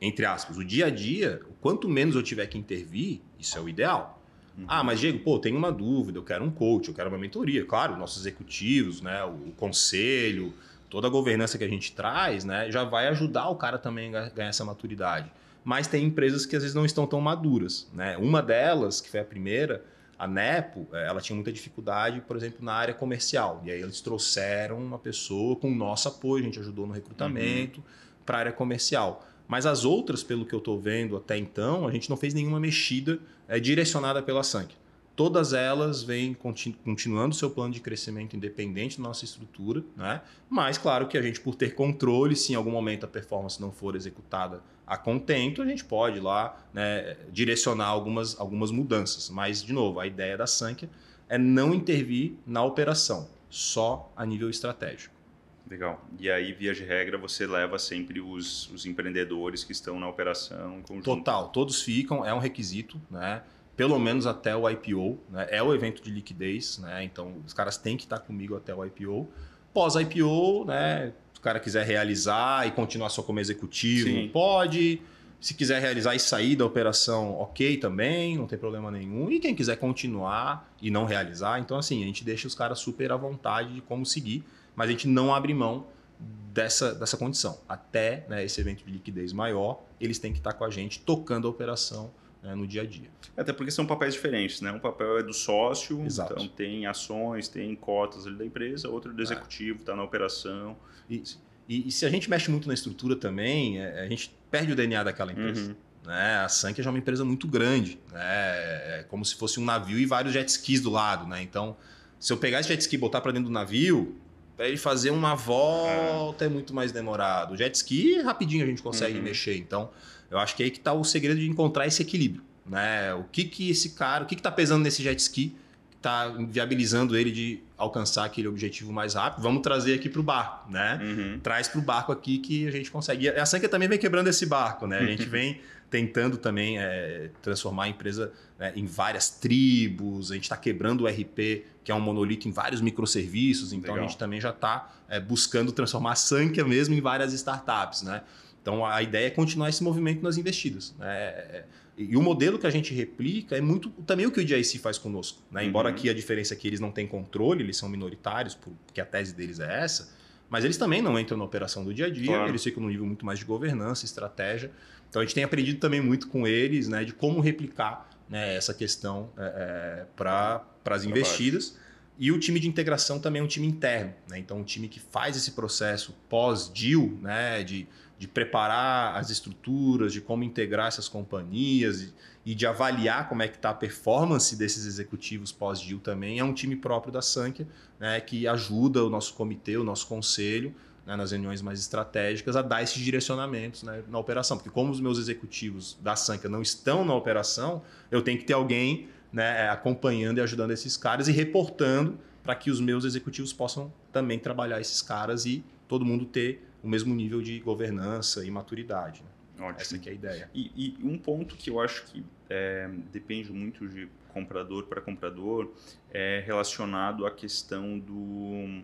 entre aspas, o dia a dia, o quanto menos eu tiver que intervir, isso é o ideal. Uhum. Ah, mas Diego, pô, tenho uma dúvida, eu quero um coach, eu quero uma mentoria. Claro, nossos executivos, né, o conselho, toda a governança que a gente traz, né, já vai ajudar o cara também a ganhar essa maturidade. Mas tem empresas que às vezes não estão tão maduras, né? Uma delas, que foi a primeira, a Nepo, eh, ela tinha muita dificuldade, por exemplo, na área comercial. E aí eles trouxeram uma pessoa com o nosso apoio, a gente ajudou no recrutamento uhum. para a área comercial. Mas as outras, pelo que eu estou vendo até então, a gente não fez nenhuma mexida é, direcionada pela Sank. Todas elas vêm continu continuando seu plano de crescimento independente da nossa estrutura, né? mas claro que a gente, por ter controle, se em algum momento a performance não for executada a contento, a gente pode lá né, direcionar algumas, algumas mudanças. Mas, de novo, a ideia da Sank é não intervir na operação, só a nível estratégico. Legal. E aí, via de regra, você leva sempre os, os empreendedores que estão na operação em conjunto? Total, todos ficam, é um requisito, né? Pelo menos até o IPO, né? É o evento de liquidez, né? Então os caras têm que estar comigo até o IPO. Pós-IPO, né? Se o cara quiser realizar e continuar só como executivo, Sim. pode. Se quiser realizar e sair da operação, ok também, não tem problema nenhum. E quem quiser continuar e não realizar, então assim, a gente deixa os caras super à vontade de como seguir, mas a gente não abre mão dessa, dessa condição. Até né, esse evento de liquidez maior, eles têm que estar com a gente tocando a operação né, no dia a dia. Até porque são papéis diferentes, né? Um papel é do sócio, Exato. então tem ações, tem cotas ali da empresa, outro do é. executivo, está é. na operação. E, e, e, se a gente mexe muito na estrutura também, é, a gente perde o DNA daquela empresa. Uhum. Né? A Sank já é uma empresa muito grande, né? é como se fosse um navio e vários jet skis do lado. Né? Então, se eu pegar esse jet ski e botar para dentro do navio, para ele fazer uma volta é. é muito mais demorado. O jet ski, rapidinho a gente consegue uhum. mexer. Então, eu acho que é aí que está o segredo de encontrar esse equilíbrio. Né? O que que esse cara, o que está pesando nesse jet ski está viabilizando ele de alcançar aquele objetivo mais rápido. Vamos trazer aqui para o barco, né? Uhum. Traz para o barco aqui que a gente consegue. A Sanka também vem quebrando esse barco, né? A gente vem tentando também é, transformar a empresa né, em várias tribos. A gente está quebrando o RP, que é um monolito, em vários microserviços. Então Legal. a gente também já está é, buscando transformar a Sanka mesmo em várias startups, né? Então a ideia é continuar esse movimento nas investidas. Né? É, e o modelo que a gente replica é muito também o que o DIC faz conosco. Né? Uhum. Embora aqui a diferença é que eles não têm controle, eles são minoritários, porque a tese deles é essa, mas eles também não entram na operação do dia a dia, claro. eles ficam no nível muito mais de governança, estratégia. Então a gente tem aprendido também muito com eles né, de como replicar né, essa questão é, é para as investidas. E o time de integração também é um time interno. Né? Então, um time que faz esse processo pós-deal, né, de de preparar as estruturas, de como integrar essas companhias e de avaliar como é que está a performance desses executivos pós-deal também, é um time próprio da Sankia, né, que ajuda o nosso comitê, o nosso conselho, né, nas reuniões mais estratégicas, a dar esses direcionamentos né, na operação. Porque como os meus executivos da Sankia não estão na operação, eu tenho que ter alguém né, acompanhando e ajudando esses caras e reportando para que os meus executivos possam também trabalhar esses caras e todo mundo ter o mesmo nível de governança e maturidade. Né? Ótimo. Essa é a ideia. E, e, um ponto que eu acho que é, depende muito de comprador para comprador é relacionado à questão do,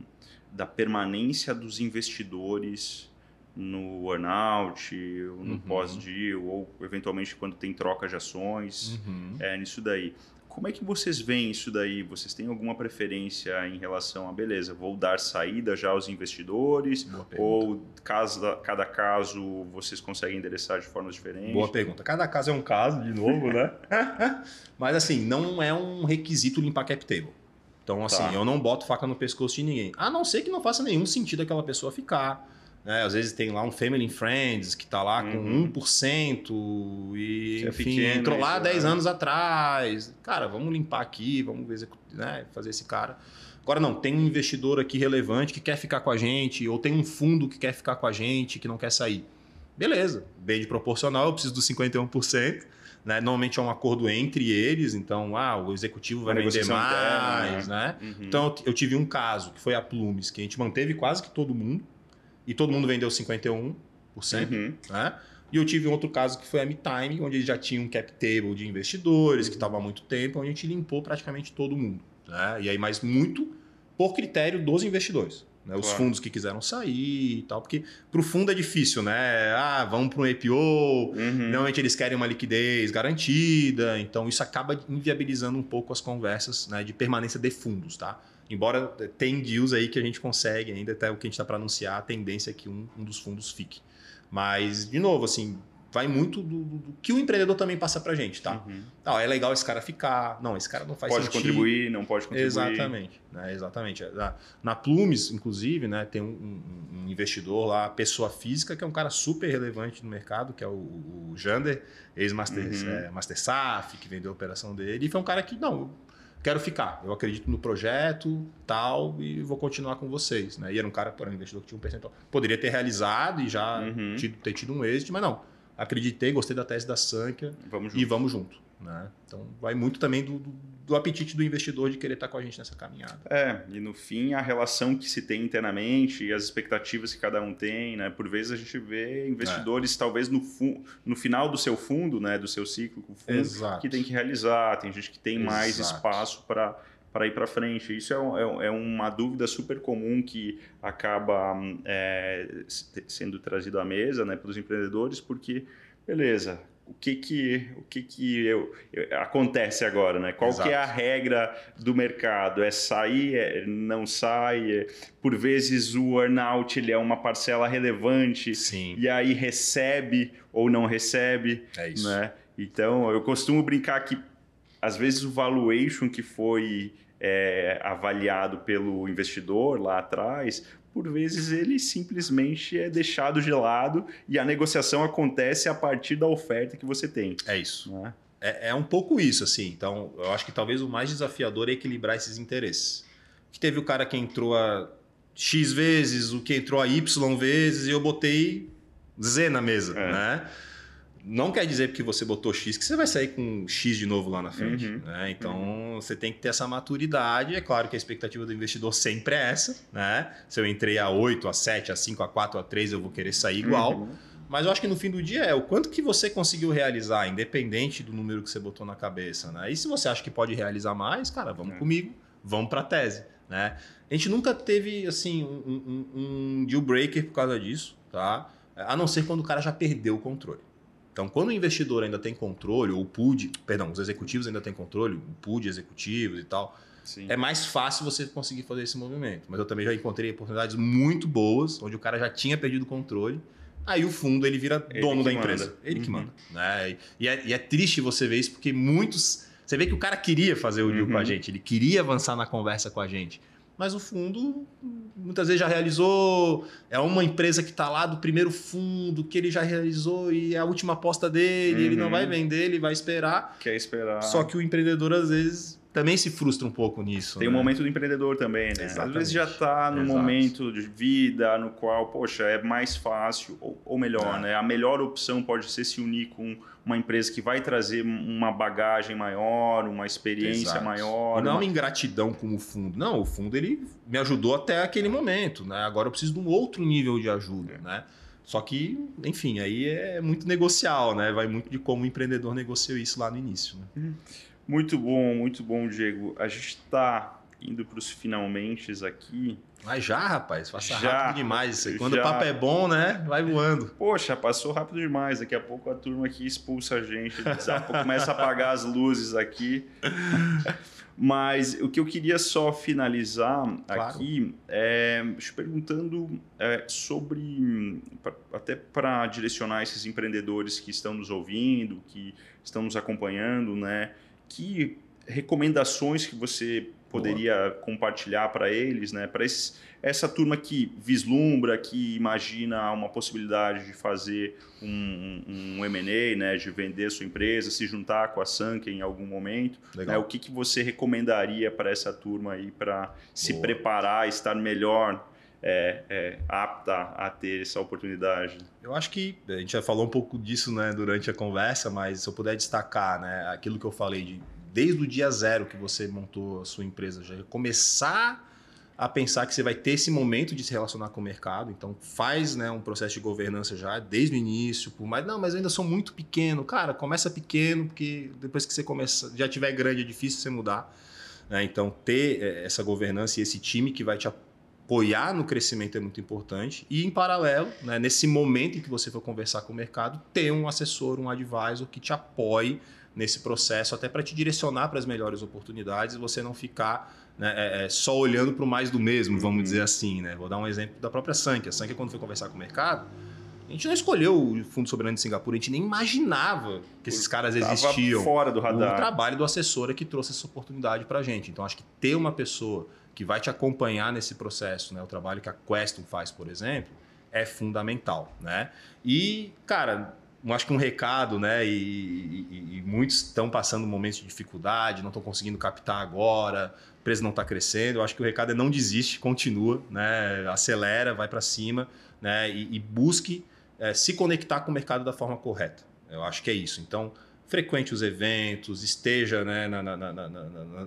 da permanência dos investidores no earnout, no uhum. pós-deal, ou eventualmente quando tem troca de ações, uhum. é, nisso daí. Como é que vocês veem isso daí? Vocês têm alguma preferência em relação a, beleza, vou dar saída já aos investidores? Ou cada, cada caso vocês conseguem endereçar de formas diferentes? Boa pergunta. Cada caso é um caso, de novo, né? Mas assim, não é um requisito limpar cap table. Então, assim, tá. eu não boto faca no pescoço de ninguém. A não ser que não faça nenhum sentido aquela pessoa ficar né? Às vezes tem lá um Family and Friends que está lá uhum. com 1% e, é enfim, pequeno, entrou lá 10 é. anos atrás. Cara, vamos limpar aqui, vamos né, fazer esse cara. Agora não, tem um investidor aqui relevante que quer ficar com a gente, ou tem um fundo que quer ficar com a gente, que não quer sair. Beleza, bem de proporcional, eu preciso dos 51%. Né? Normalmente é um acordo entre eles, então ah, o executivo vai vender mais. Interna, né? né? Uhum. Então eu tive um caso que foi a Plumes, que a gente manteve quase que todo mundo e todo mundo vendeu 51%. Uhum. Né? E eu tive um outro caso que foi a MeTime, onde já tinha um cap table de investidores que estava há muito tempo, onde a gente limpou praticamente todo mundo. Né? E aí, mas muito por critério dos investidores. Né? Os claro. fundos que quiseram sair e tal, porque para o fundo é difícil, né? Ah, vamos para um IPO, uhum. normalmente eles querem uma liquidez garantida, então isso acaba inviabilizando um pouco as conversas né, de permanência de fundos, tá? Embora tem deals aí que a gente consegue ainda, até o que a gente está para anunciar, a tendência é que um, um dos fundos fique. Mas, de novo, assim, vai muito do, do, que o empreendedor também passa para gente, tá? Uhum. é legal esse cara ficar. Não, esse cara não faz pode sentido. Pode contribuir, não pode contribuir. Exatamente. Né? Exatamente. Na, na Plumes, inclusive, né, tem um, um, investidor lá, pessoa física, que é um cara super relevante no mercado, que é o, o Jander, ex-Master uhum. é, Master Saf, que vendeu a operação dele. E foi um cara que, não, quero ficar. Eu acredito no projeto, tal, e vou continuar com vocês. Né? E era um cara, por um investidor que tinha um percentual. Poderia ter realizado e já uhum. tido, ter tido um êxito, mas não. Acreditei, gostei da tese da Sankia vamos e vamos junto. Né? Então vai muito também do, do, do, apetite do investidor de querer estar com a gente nessa caminhada. É, e no fim a relação que se tem internamente e as expectativas que cada um tem, né? Por vezes a gente vê investidores é. talvez no, no final do seu fundo, né? Do seu ciclo, fundo, que tem que realizar, tem gente que tem Exato. mais espaço para para ir para frente. Isso é, é, é, uma dúvida super comum que acaba é, sendo trazido à mesa né, pelos empreendedores, porque, beleza, o que que, o que, que eu, eu acontece agora, né? Qual que é a regra do mercado? É sair, é, não sai? É, por vezes o earnout ele é uma parcela relevante Sim. e aí recebe ou não recebe, é isso. né? Então eu costumo brincar que às vezes o valuation que foi é, avaliado pelo investidor lá atrás por vezes ele simplesmente é deixado de lado e a negociação acontece a partir da oferta que você tem. É isso. Né? É, é um pouco isso, assim. Então, eu acho que talvez o mais desafiador é equilibrar esses interesses. Que teve o cara que entrou a X vezes, o que entrou a Y vezes, e eu botei Z na mesa, é. né? Não quer dizer porque você botou X que você vai sair com X de novo lá na frente. Uhum. Né? Então uhum. você tem que ter essa maturidade. É claro que a expectativa do investidor sempre é essa. Né? Se eu entrei a 8, a 7, a 5, a 4, a 3, eu vou querer sair igual. Uhum. Mas eu acho que no fim do dia é o quanto que você conseguiu realizar, independente do número que você botou na cabeça. Né? E se você acha que pode realizar mais, cara, vamos é. comigo, vamos para a tese. Né? A gente nunca teve assim um, um, um deal breaker por causa disso, tá? A não ser quando o cara já perdeu o controle. Então, quando o investidor ainda tem controle, ou o PUD, perdão, os executivos ainda têm controle, o PUD executivos e tal, Sim. é mais fácil você conseguir fazer esse movimento. Mas eu também já encontrei oportunidades muito boas, onde o cara já tinha perdido o controle, aí o fundo ele vira ele dono da empresa. Manda. Ele uhum. que manda. Né? E, é, e, é, triste você ver isso, porque muitos. Você vê que o cara queria fazer o deal uhum. com a uhum. gente, ele queria avançar na conversa com a gente mas o fundo muitas vezes já realizou. É uma empresa que está lá do primeiro fundo, que ele já realizou e é a última aposta dele, uhum. ele não vai uhum. vender, ele vai esperar. Quer esperar. Só que o empreendedor, às vezes, também se frustra um pouco nisso. Tem o né? um momento do empreendedor também, né? Exatamente. Às vezes já está no Exato. momento de vida no qual, poxa, é mais fácil, ou, ou melhor, é. né? A melhor opção pode ser se unir com uma empresa que vai trazer uma bagagem maior, uma experiência Exato. maior. E não uma... uma ingratidão como o fundo. Não, o fundo ele me ajudou até aquele momento, né? Agora eu preciso de um outro nível de ajuda, é. né? Só que, enfim, aí é muito negocial, né? Vai muito de como o empreendedor negociou isso lá no início. Né? Uhum. Muito bom, muito bom, Diego. A gente está indo para os finalmente aqui. Mas já, rapaz, passa já, rápido demais. Quando já. o papo é bom, né? Vai voando. Poxa, passou rápido demais. Daqui a pouco a turma aqui expulsa a gente. Daqui a pouco começa a apagar as luzes aqui. Mas o que eu queria só finalizar claro. aqui é te perguntando é, sobre, até para direcionar esses empreendedores que estão nos ouvindo, que estão nos acompanhando, né? Que recomendações que você poderia Boa. compartilhar para eles, né? Para essa turma que vislumbra, que imagina uma possibilidade de fazer um, um, M&A, né? De vender sua empresa, se juntar com a Sanken em algum momento. Né? O que, que você recomendaria para essa turma aí para se preparar, estar melhor é, é, apta a ter essa oportunidade? Eu acho que a gente já falou um pouco disso né, durante a conversa, mas se eu puder destacar né, aquilo que eu falei de desde o dia zero que você montou a sua empresa, já começar a pensar que você vai ter esse momento de se relacionar com o mercado. Então, faz né, um processo de governança já desde o início. Por mais, não, mas eu ainda sou muito pequeno. Cara, começa pequeno, porque depois que você começa, já tiver grande, é difícil você mudar. Né? Então, ter é, essa governança e esse time que vai te apoiar no crescimento é muito importante. E, em paralelo, né, nesse momento em que você for conversar com o mercado, ter um assessor, um advisor que te apoie nesse processo, até para te direcionar para as melhores oportunidades e você não ficar né, é, é, só olhando para o mais do mesmo, vamos uhum. dizer assim. Né? Vou dar um exemplo da própria Sankia. A Sankia, quando foi conversar com o mercado, a gente não escolheu o Fundo Soberano de Singapura, a gente nem imaginava que esses caras existiam. fora do radar. O trabalho do assessor é que trouxe essa oportunidade para a gente. Então, acho que ter uma pessoa que vai te acompanhar nesse processo, né, o trabalho que a Questum faz, por exemplo, é fundamental. Né? E, cara, acho que um recado, né? E, e, e muitos estão passando momentos de dificuldade, não estão conseguindo captar agora, a empresa não está crescendo. Eu acho que o recado é não desiste, continua, né? Acelera, vai para cima, né? E, e busque é, se conectar com o mercado da forma correta. Eu acho que é isso. Então, frequente os eventos, esteja né, na, na, na,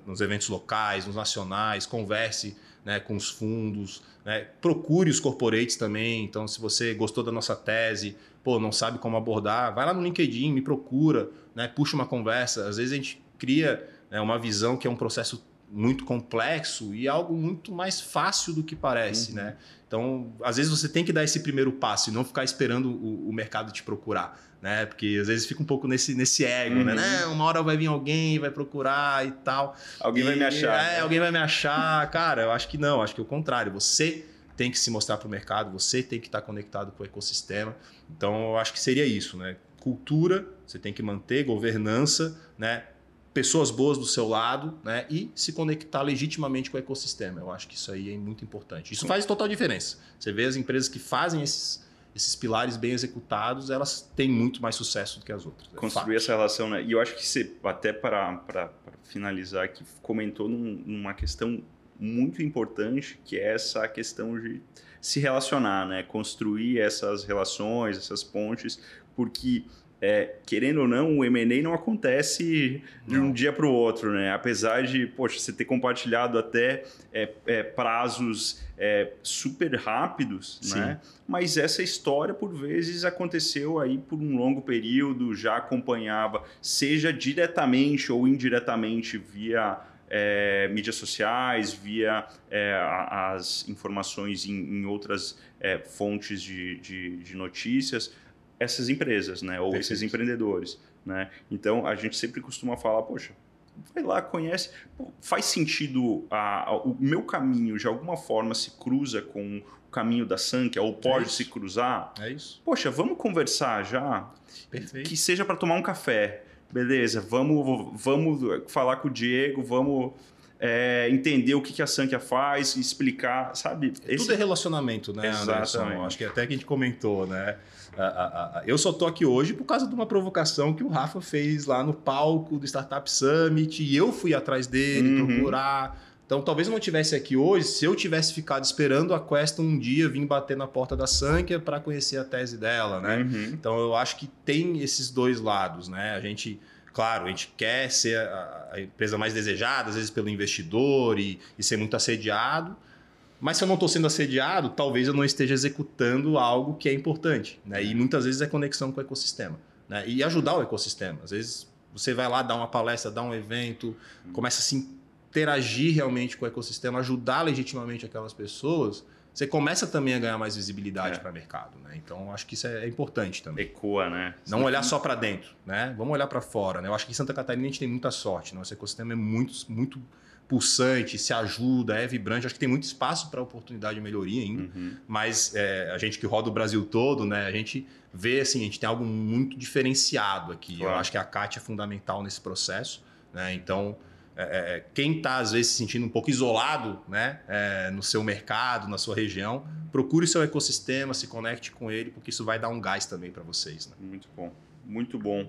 nos eventos locais, nos nacionais, converse né, com os fundos, né, procure os corporates também. Então, se você gostou da nossa tese, pô, não sabe como abordar, vai lá no LinkedIn, me procura, né, puxa uma conversa. Às vezes a gente cria né, uma visão que é um processo muito complexo e algo muito mais fácil do que parece, uhum. né? Então, às vezes você tem que dar esse primeiro passo e não ficar esperando o, o mercado te procurar, né? Porque às vezes fica um pouco nesse, nesse ego, né? uhum. né? Não, uma hora vai vir alguém, vai procurar e tal. Alguém e, vai me achar. É, né? alguém vai me achar. Cara, eu acho que não, acho que é o contrário. Você tem que se mostrar para o mercado, você tem que estar conectado com o ecossistema. Então, eu acho que seria isso, né? Cultura, você tem que manter, governança, né? pessoas boas do seu lado né, e se conectar legitimamente com o ecossistema. Eu acho que isso aí é muito importante. Isso faz total diferença. Você vê as empresas que fazem esses, esses pilares bem executados, elas têm muito mais sucesso do que as outras. É Construir essa relação, né? E eu acho que você, até para, finalizar, que comentou num, numa questão muito importante, que é essa questão de se relacionar, né? Construir essas relações, essas pontes, porque é, querendo ou não, o M&A não acontece de um dia para o outro, né? Apesar de, poxa, você ter compartilhado até é, é, prazos é, super rápidos, Sim. né? Mas essa história, por vezes, aconteceu aí por um longo período, já acompanhava, seja diretamente ou indiretamente via é, mídias sociais, via é, as informações em, em outras é, fontes de, de, de, notícias, essas empresas, né? Ou Perfeito. esses empreendedores, né? Então a gente sempre costuma falar, poxa, vai lá, conhece, faz sentido a, a, o meu caminho de alguma forma se cruza com o caminho da Sankia ou pode é se cruzar? É isso. Poxa, vamos conversar já. Perfeito. Que seja para tomar um café. Beleza, vamos, vamos falar com o Diego, vamos é, entender o que, que a Sankia faz, explicar, sabe? Esse... Tudo é relacionamento, né, Exatamente. Anderson? Acho que até que a gente comentou, né? eu só tô aqui hoje por causa de uma provocação que o Rafa fez lá no palco do Startup Summit e eu fui atrás dele uhum. procurar. Então, talvez eu não estivesse aqui hoje se eu tivesse ficado esperando a Quest um dia vir bater na porta da Sankia para conhecer a tese dela, né? Uhum. Então, eu acho que tem esses dois lados, né? A gente, claro, a gente quer ser a, a empresa mais desejada, às vezes pelo investidor e, e ser muito assediado, mas se eu não estou sendo assediado, talvez eu não esteja executando algo que é importante. Né? E muitas vezes é conexão com o ecossistema. Né? E ajudar o ecossistema. Às vezes você vai lá dar uma palestra, dar um evento, começa a se interagir realmente com o ecossistema, ajudar legitimamente aquelas pessoas, você começa também a ganhar mais visibilidade é. para o mercado. Né? Então, acho que isso é importante também. Ecoa, né? Não olhar só para dentro, né? Vamos olhar para fora. Né? Eu acho que em Santa Catarina a gente tem muita sorte. Nosso ecossistema é muito, muito pulsante, se ajuda, é vibrante. Acho que tem muito espaço para oportunidade de melhoria ainda. Uhum. Mas é, a gente que roda o Brasil todo, né? A gente vê assim, a gente tem algo muito diferenciado aqui. Claro. Eu acho que a CAT é fundamental nesse processo. Né? Então, é, é quem está às vezes se sentindo um pouco isolado né? É, no seu mercado, na sua região, procure seu ecossistema, se conecte com ele, porque isso vai dar um gás também para vocês. Né? Muito bom, muito bom.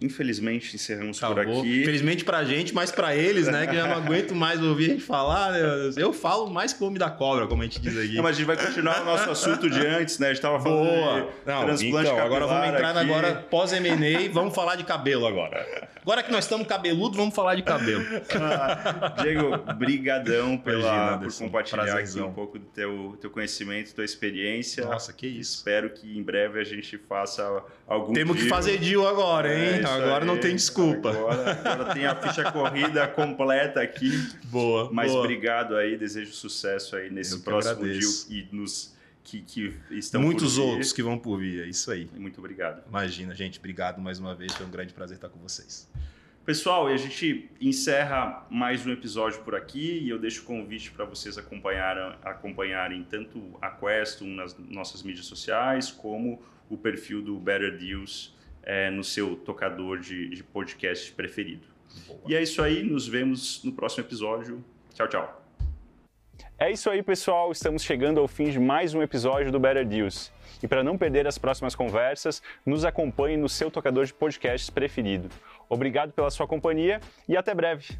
Infelizmente, encerramos Acabou. por aqui. Infelizmente pra gente, mas pra eles, né? Que já não aguento mais ouvir a gente falar. Né? Eu falo mais que o homem da cobra, como a gente diz aqui. Não, mas a gente vai continuar o nosso assunto de antes, né? A gente tava falando Boa. de não, transplante então, agora vamos entrar aqui. agora pós-M&A vamos falar de cabelo agora. Agora que nós estamos cabeludo, vamos falar de cabelo. Ah, Diego, brigadão pela, por compartilhar aqui um pouco do teu, teu conhecimento, tua experiência. Nossa, que isso. Espero que em breve a gente faça algum Temos que fazer deal agora, hein? É, agora aí. não tem desculpa. Agora, agora, tem a ficha corrida completa aqui. Boa. Mas boa. obrigado aí, desejo sucesso aí nesse próximo deal e nos que, que estão Muitos outros que vão por vir, é isso aí. Muito obrigado. Imagina, gente. Obrigado mais uma vez. Foi um grande prazer estar com vocês. Pessoal, e a gente encerra mais um episódio por aqui e eu deixo o convite para vocês acompanharem, acompanharem tanto a Questum nas nossas mídias sociais, como o perfil do Better Deals é, no seu tocador de, de podcast preferido. Boa. E é isso aí, nos vemos no próximo episódio. Tchau, tchau. É isso aí, pessoal. Estamos chegando ao fim de mais um episódio do Better Deals. E para não perder as próximas conversas, nos acompanhe no seu tocador de podcasts preferido. Obrigado pela sua companhia e até breve.